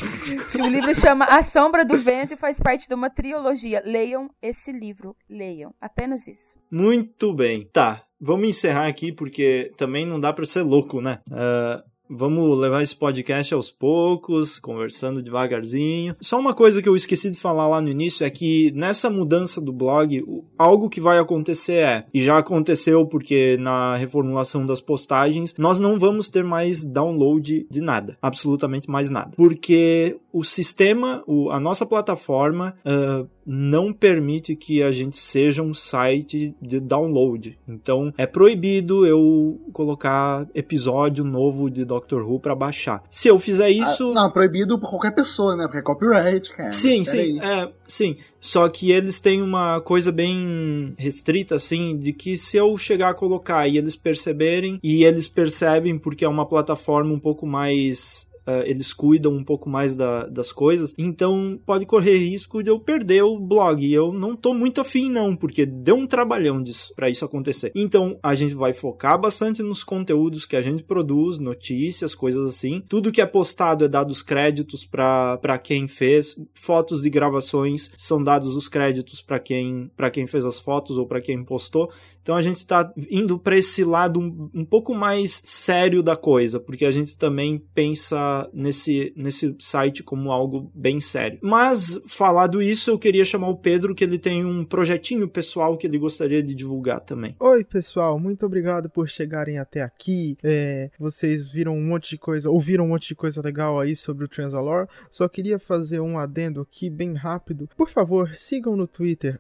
O livro chama A Sombra do Vento e faz parte de uma trilogia. Leiam esse livro. Leiam. Apenas isso. Muito bem. Tá, vamos encerrar aqui porque também não dá pra ser louco, né? Ah, vamos levar esse podcast aos poucos, conversando devagarzinho. Só uma coisa que eu esqueci de falar lá no início é que nessa mudança do blog, algo que vai acontecer é, e já aconteceu porque na reformulação das postagens, nós não vamos ter mais download de nada, absolutamente mais nada. Porque o sistema, o- a nossa plataforma, ah, não permite que a gente seja um site de download. Então é proibido eu colocar episódio novo de Doctor Who para baixar. Se eu fizer isso, Ah, não, proibido por qualquer pessoa, né? Porque é copyright, cara. Sim, Pera sim, é, sim. Só que eles têm uma coisa bem restrita, assim, de que se eu chegar a colocar e eles perceberem, e eles percebem porque é uma plataforma um pouco mais. Ah, eles cuidam um pouco mais da- das coisas, então pode correr risco de eu perder o blog. E eu não tô muito afim, não, porque deu um trabalhão disso para isso acontecer. Então a gente vai focar bastante nos conteúdos que a gente produz, notícias, coisas assim. Tudo que é postado é dado os créditos para quem fez, fotos de gravações são dados os créditos para quem para quem fez as fotos ou para quem postou. Então a gente tá indo para esse lado um, um, pouco mais sério da coisa, porque a gente também pensa nesse, nesse site como algo bem sério. Mas, falado isso, eu queria chamar o Pedro, que ele tem um projetinho pessoal que ele gostaria de divulgar também. Oi, pessoal, muito obrigado por chegarem até aqui. É, vocês viram um monte de coisa, ouviram um monte de coisa legal aí sobre o Transalor. Só queria fazer um adendo aqui bem rápido. Por favor, sigam no Twitter,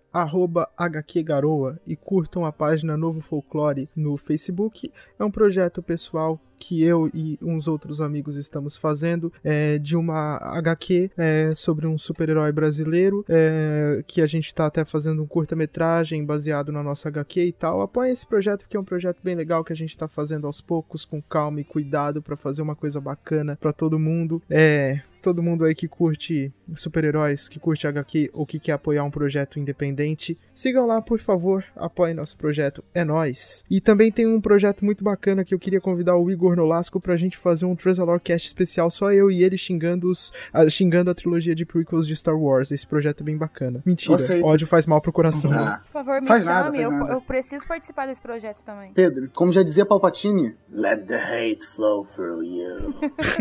HQGaroa, e curtam a página Novo Folclore no Facebook. É um projeto pessoal que eu e uns outros amigos estamos fazendo é, de uma HQ é, sobre um super-herói brasileiro, é, que a gente está até fazendo um curta-metragem baseado na nossa HQ e tal. Apoiem esse projeto que é um projeto bem legal que a gente está fazendo aos poucos, com calma e cuidado para fazer uma coisa bacana para todo mundo. É, todo mundo aí que curte super-heróis, que curte HQ ou que quer apoiar um projeto independente, sigam lá, por favor, apoiem nosso projeto, é nós. E também tem um projeto muito bacana que eu queria convidar o Igor Nolasco pra gente fazer um Transalore Cast especial, só eu e ele xingando, os, a, xingando a trilogia de prequels de Star Wars. Esse projeto é bem bacana. Mentira, ódio faz mal pro coração. Ah, por favor, me Faz chame, nada, faz eu, nada. eu preciso participar desse projeto também. Pedro, como já dizia Palpatine, let the hate flow through you.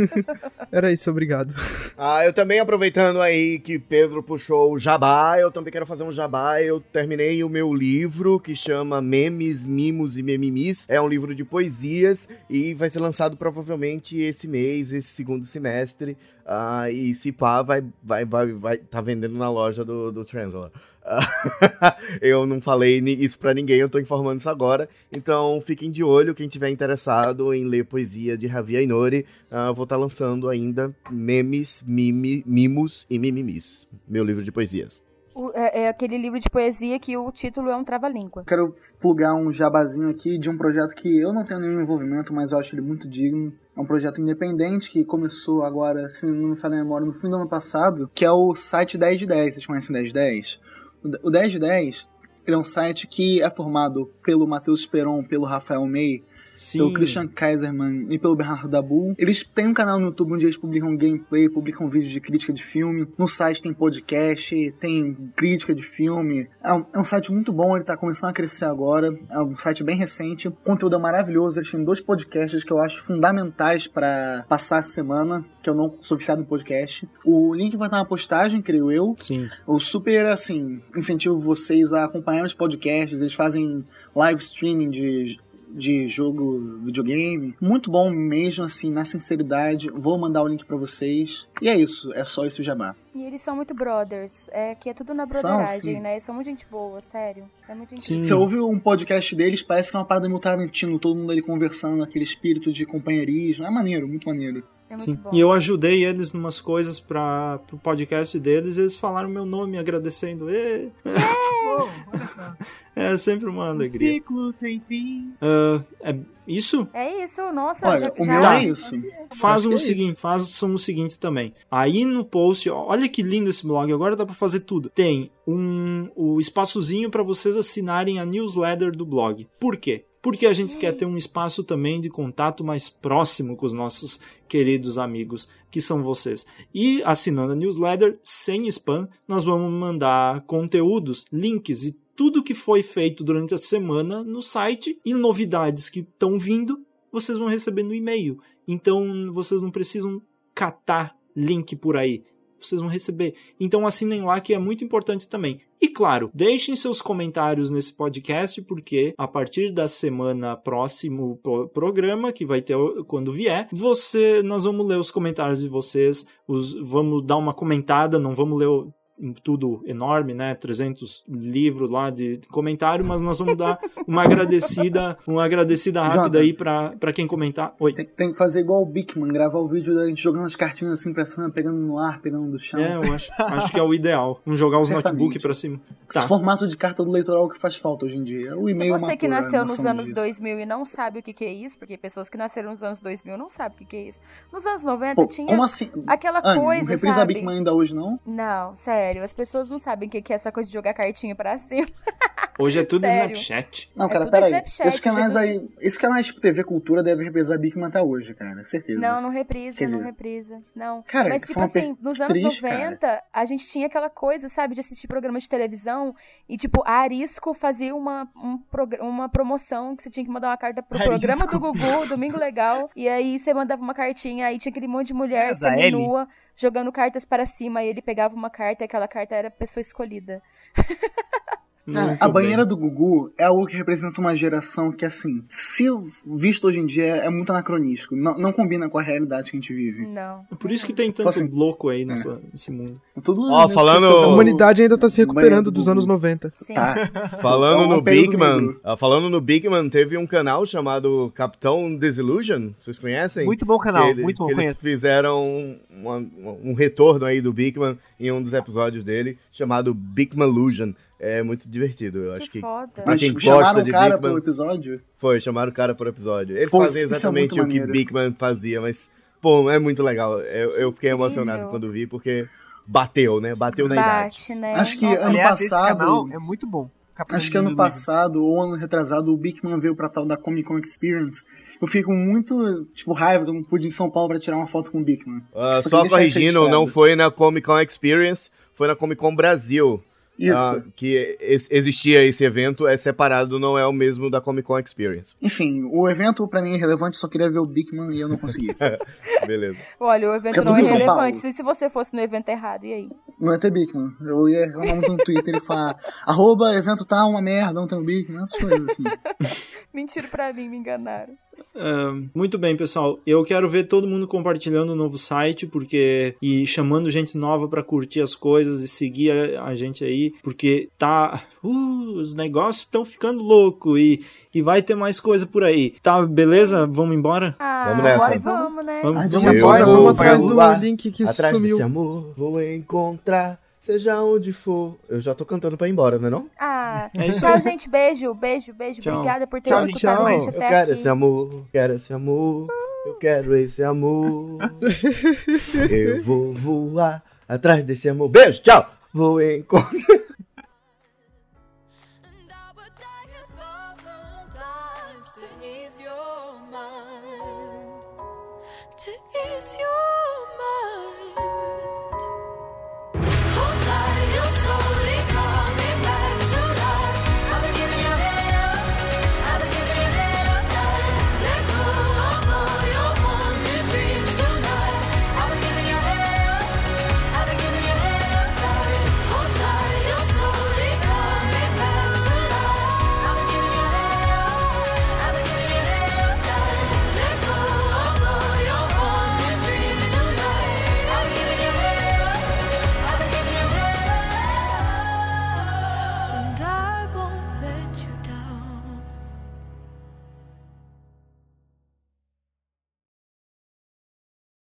Era isso, obrigado. Ah, eu também aproveitando aí que Pedro puxou o jabá, eu também quero fazer um jabá. Eu terminei o meu livro que chama Memes, Mimos e Memimis. É um livro de poesias e vai ser lançado provavelmente esse mês, esse segundo semestre. Ah, e se pá, vai, vai, vai, vai tá vendendo na loja do, do Translator. Eu não falei isso pra ninguém, eu tô informando isso agora. Então fiquem de olho, quem tiver interessado em ler poesia de Javi Ainori, ah, vou estar lançando ainda Memes, Mimos e Mimimis, meu livro de poesias. É, é aquele livro de poesia que o título é um trava-língua. Quero plugar um jabazinho aqui de um projeto que eu não tenho nenhum envolvimento, mas eu acho ele muito digno. É um projeto independente que começou agora, se não me falha a memória, no fim do ano passado, que é o site 10 de 10. Vocês conhecem o 10 de 10? O d- O 10 de 10 ele é um site que é formado pelo Matheus Peron, pelo Rafael May, Sim. pelo Christian Kaiserman e pelo Bernardo Dabu. Eles têm um canal no YouTube onde eles publicam gameplay, publicam vídeos de crítica de filme. No site tem podcast, tem crítica de filme. É um, é um site muito bom, ele tá começando a crescer agora. É um site bem recente. O conteúdo é maravilhoso. Eles têm dois podcasts que eu acho fundamentais para passar a semana, que eu não sou viciado em podcast. O link vai estar na postagem, creio eu. Sim. Eu super, assim, incentivo vocês a acompanhar os podcasts. Eles fazem live streaming de, de jogo, videogame. Muito bom mesmo, assim, na sinceridade. Vou mandar o link pra vocês. E é isso, é só esse o jabá. E eles são muito brothers. É que é tudo na São, brotheragem, sim. né? Eles são muito gente boa, sério. É muito Sim. Você ouve um podcast deles, parece que é uma parada meio Tarantino, todo mundo ali conversando, aquele espírito de companheirismo. É maneiro, muito maneiro. É muito Sim. bom. E eu ajudei eles numas coisas para pro podcast deles, eles falaram meu nome agradecendo. Olha só. É sempre uma Um alegria. ciclo sem fim. Ah, é isso? É isso, nossa. Olha, já, o já- meu Tá. é isso. Que o é seguinte, façam o seguinte também. Aí no post, olha que lindo esse blog, agora dá pra fazer tudo. Tem um o espaçozinho pra vocês assinarem a newsletter do blog. Por quê? Porque a gente quer ter um espaço também de contato mais próximo com os nossos queridos amigos, que são vocês. E assinando a newsletter sem spam, nós vamos mandar conteúdos, links e tudo que foi feito durante a semana no site e novidades que estão vindo, vocês vão receber no e-mail. Então vocês não precisam catar link por aí. Vocês vão receber. Então assinem lá que é muito importante também. E claro, deixem seus comentários nesse podcast, porque a partir da semana próximo pro- programa, que vai ter quando vier, você nós vamos ler os comentários de vocês, os, vamos dar uma comentada, não vamos ler tudo enorme, né? 300 livros lá de comentário, mas nós vamos dar uma agradecida, uma agradecida rápida aí pra, pra quem comentar. Oi. Tem, tem que fazer igual o Bigman, gravar o vídeo da gente jogando as cartinhas assim pra cima, pegando no ar, pegando do chão. É, eu acho, acho que é o ideal. Vamos jogar os notebooks pra cima. Esse Tá. formato de carta do leitoral que faz falta hoje em dia. O e-mail Você que matou a nasceu nos anos disso. 2000 e não sabe o que, que é isso, porque pessoas que nasceram nos anos 2000 não sabem o que, que é isso. Nos anos 90 Pô, tinha como assim? aquela não coisa, reprisa sabe? Bigman ainda hoje, não? Não, sério, as pessoas não sabem o que, é essa coisa de jogar cartinha pra cima. Hoje é tudo Sério. Snapchat. Não, É cara, tudo peraí. Esses canais tudo- aí. Esses canais tipo TV Cultura devem reprisar Bigman até hoje, cara. Certeza. Não, não reprisa, Quer não dizer- reprisa. Não. Cara, Mas, tipo assim, nos anos triste, 90, a gente tinha aquela coisa, sabe, de assistir programa de televisão e, tipo, a Arisco fazia uma, um uma promoção que você tinha que mandar uma carta pro Arisco. programa do Gugu, Domingo Legal, e aí você mandava uma cartinha, aí tinha aquele monte de mulher Ellie. Jogando cartas para cima, e ele pegava uma carta e aquela carta era a pessoa escolhida. Cara, Muito a bem. banheira do Gugu é algo que representa uma geração que, assim, se visto hoje em dia, é muito anacronístico. Não, não combina com a realidade que a gente vive. Não. É Por isso que tem tanto Assim, louco aí é. nessa- nesse mundo. Tudo Ó, falando- A Oh. humanidade ainda tá se recuperando do dos Gugu. anos 90. Sim. Tá. Falando É um no negro. ah, falando no Bigman, teve um canal chamado Capitão Disillusion, vocês conhecem? Muito bom canal, que ele- muito bom, que eles fizeram uma- um retorno aí do Bigman em um dos episódios dele, chamado Bigmalusion. É muito divertido, eu acho que. foda. Pra Mas quem tipo, chamaram gosta o de cara Bigman- pro episódio. Foi, chamaram o cara por episódio. Eles Pô, fazem é exatamente muito o que maneiro. Bigman fazia, mas, pô, é muito legal. Eu, eu fiquei emocionado quando vi, porque bateu, né? Bateu na idade. Bate, né? Acho que Nossa, ano esse passado- é muito bom. Acho que ano passado, ou ano retrasado, o Bigman veio pra tal da Comic Con Experience. Eu fiquei com muito, tipo, raiva que eu não pude ir em São Paulo pra tirar uma foto com o Bigman. Ah, Só só corrigindo, não foi na Comic Con Experience, foi na Comic Con Brasil. Isso. Ah, que es- existia esse evento, é separado, não é o mesmo da Comic Con Experience. Enfim, o evento pra mim é relevante, só queria ver o Bigman e eu não consegui. Beleza. Olha, o evento Fica não é relevante. Paulo. Se, se você fosse no evento errado, e aí? não é ter Bigman. Eu ia reclamar muito no Twitter e falar, arroba, evento tá uma merda, não tem o Bigman, essas coisas assim. Mentira pra mim, me enganaram. Muito bem, pessoal. Eu quero ver todo mundo compartilhando o novo site, porque e chamando gente nova pra curtir as coisas e seguir a, a gente aí, porque tá, uh, os negócios estão ficando louco e e vai ter mais coisa por aí. Tá, beleza? Vamos embora? Ah, Vamos nessa. Vamos, né? Vamos, vamos vamos vamos atrás do lá, link que Atrás sumiu. desse amor, vou encontrar, seja onde for. Eu já tô cantando pra ir embora, né não? Ah, É isso tchau, aí. gente. Beijo, beijo, beijo. Tchau. Obrigada por ter Tchau, escutado tchau. a gente Eu até quero aqui. esse amor, quero esse amor, eu quero esse amor. eu vou voar atrás desse amor. Beijo, tchau! Vou encontrar.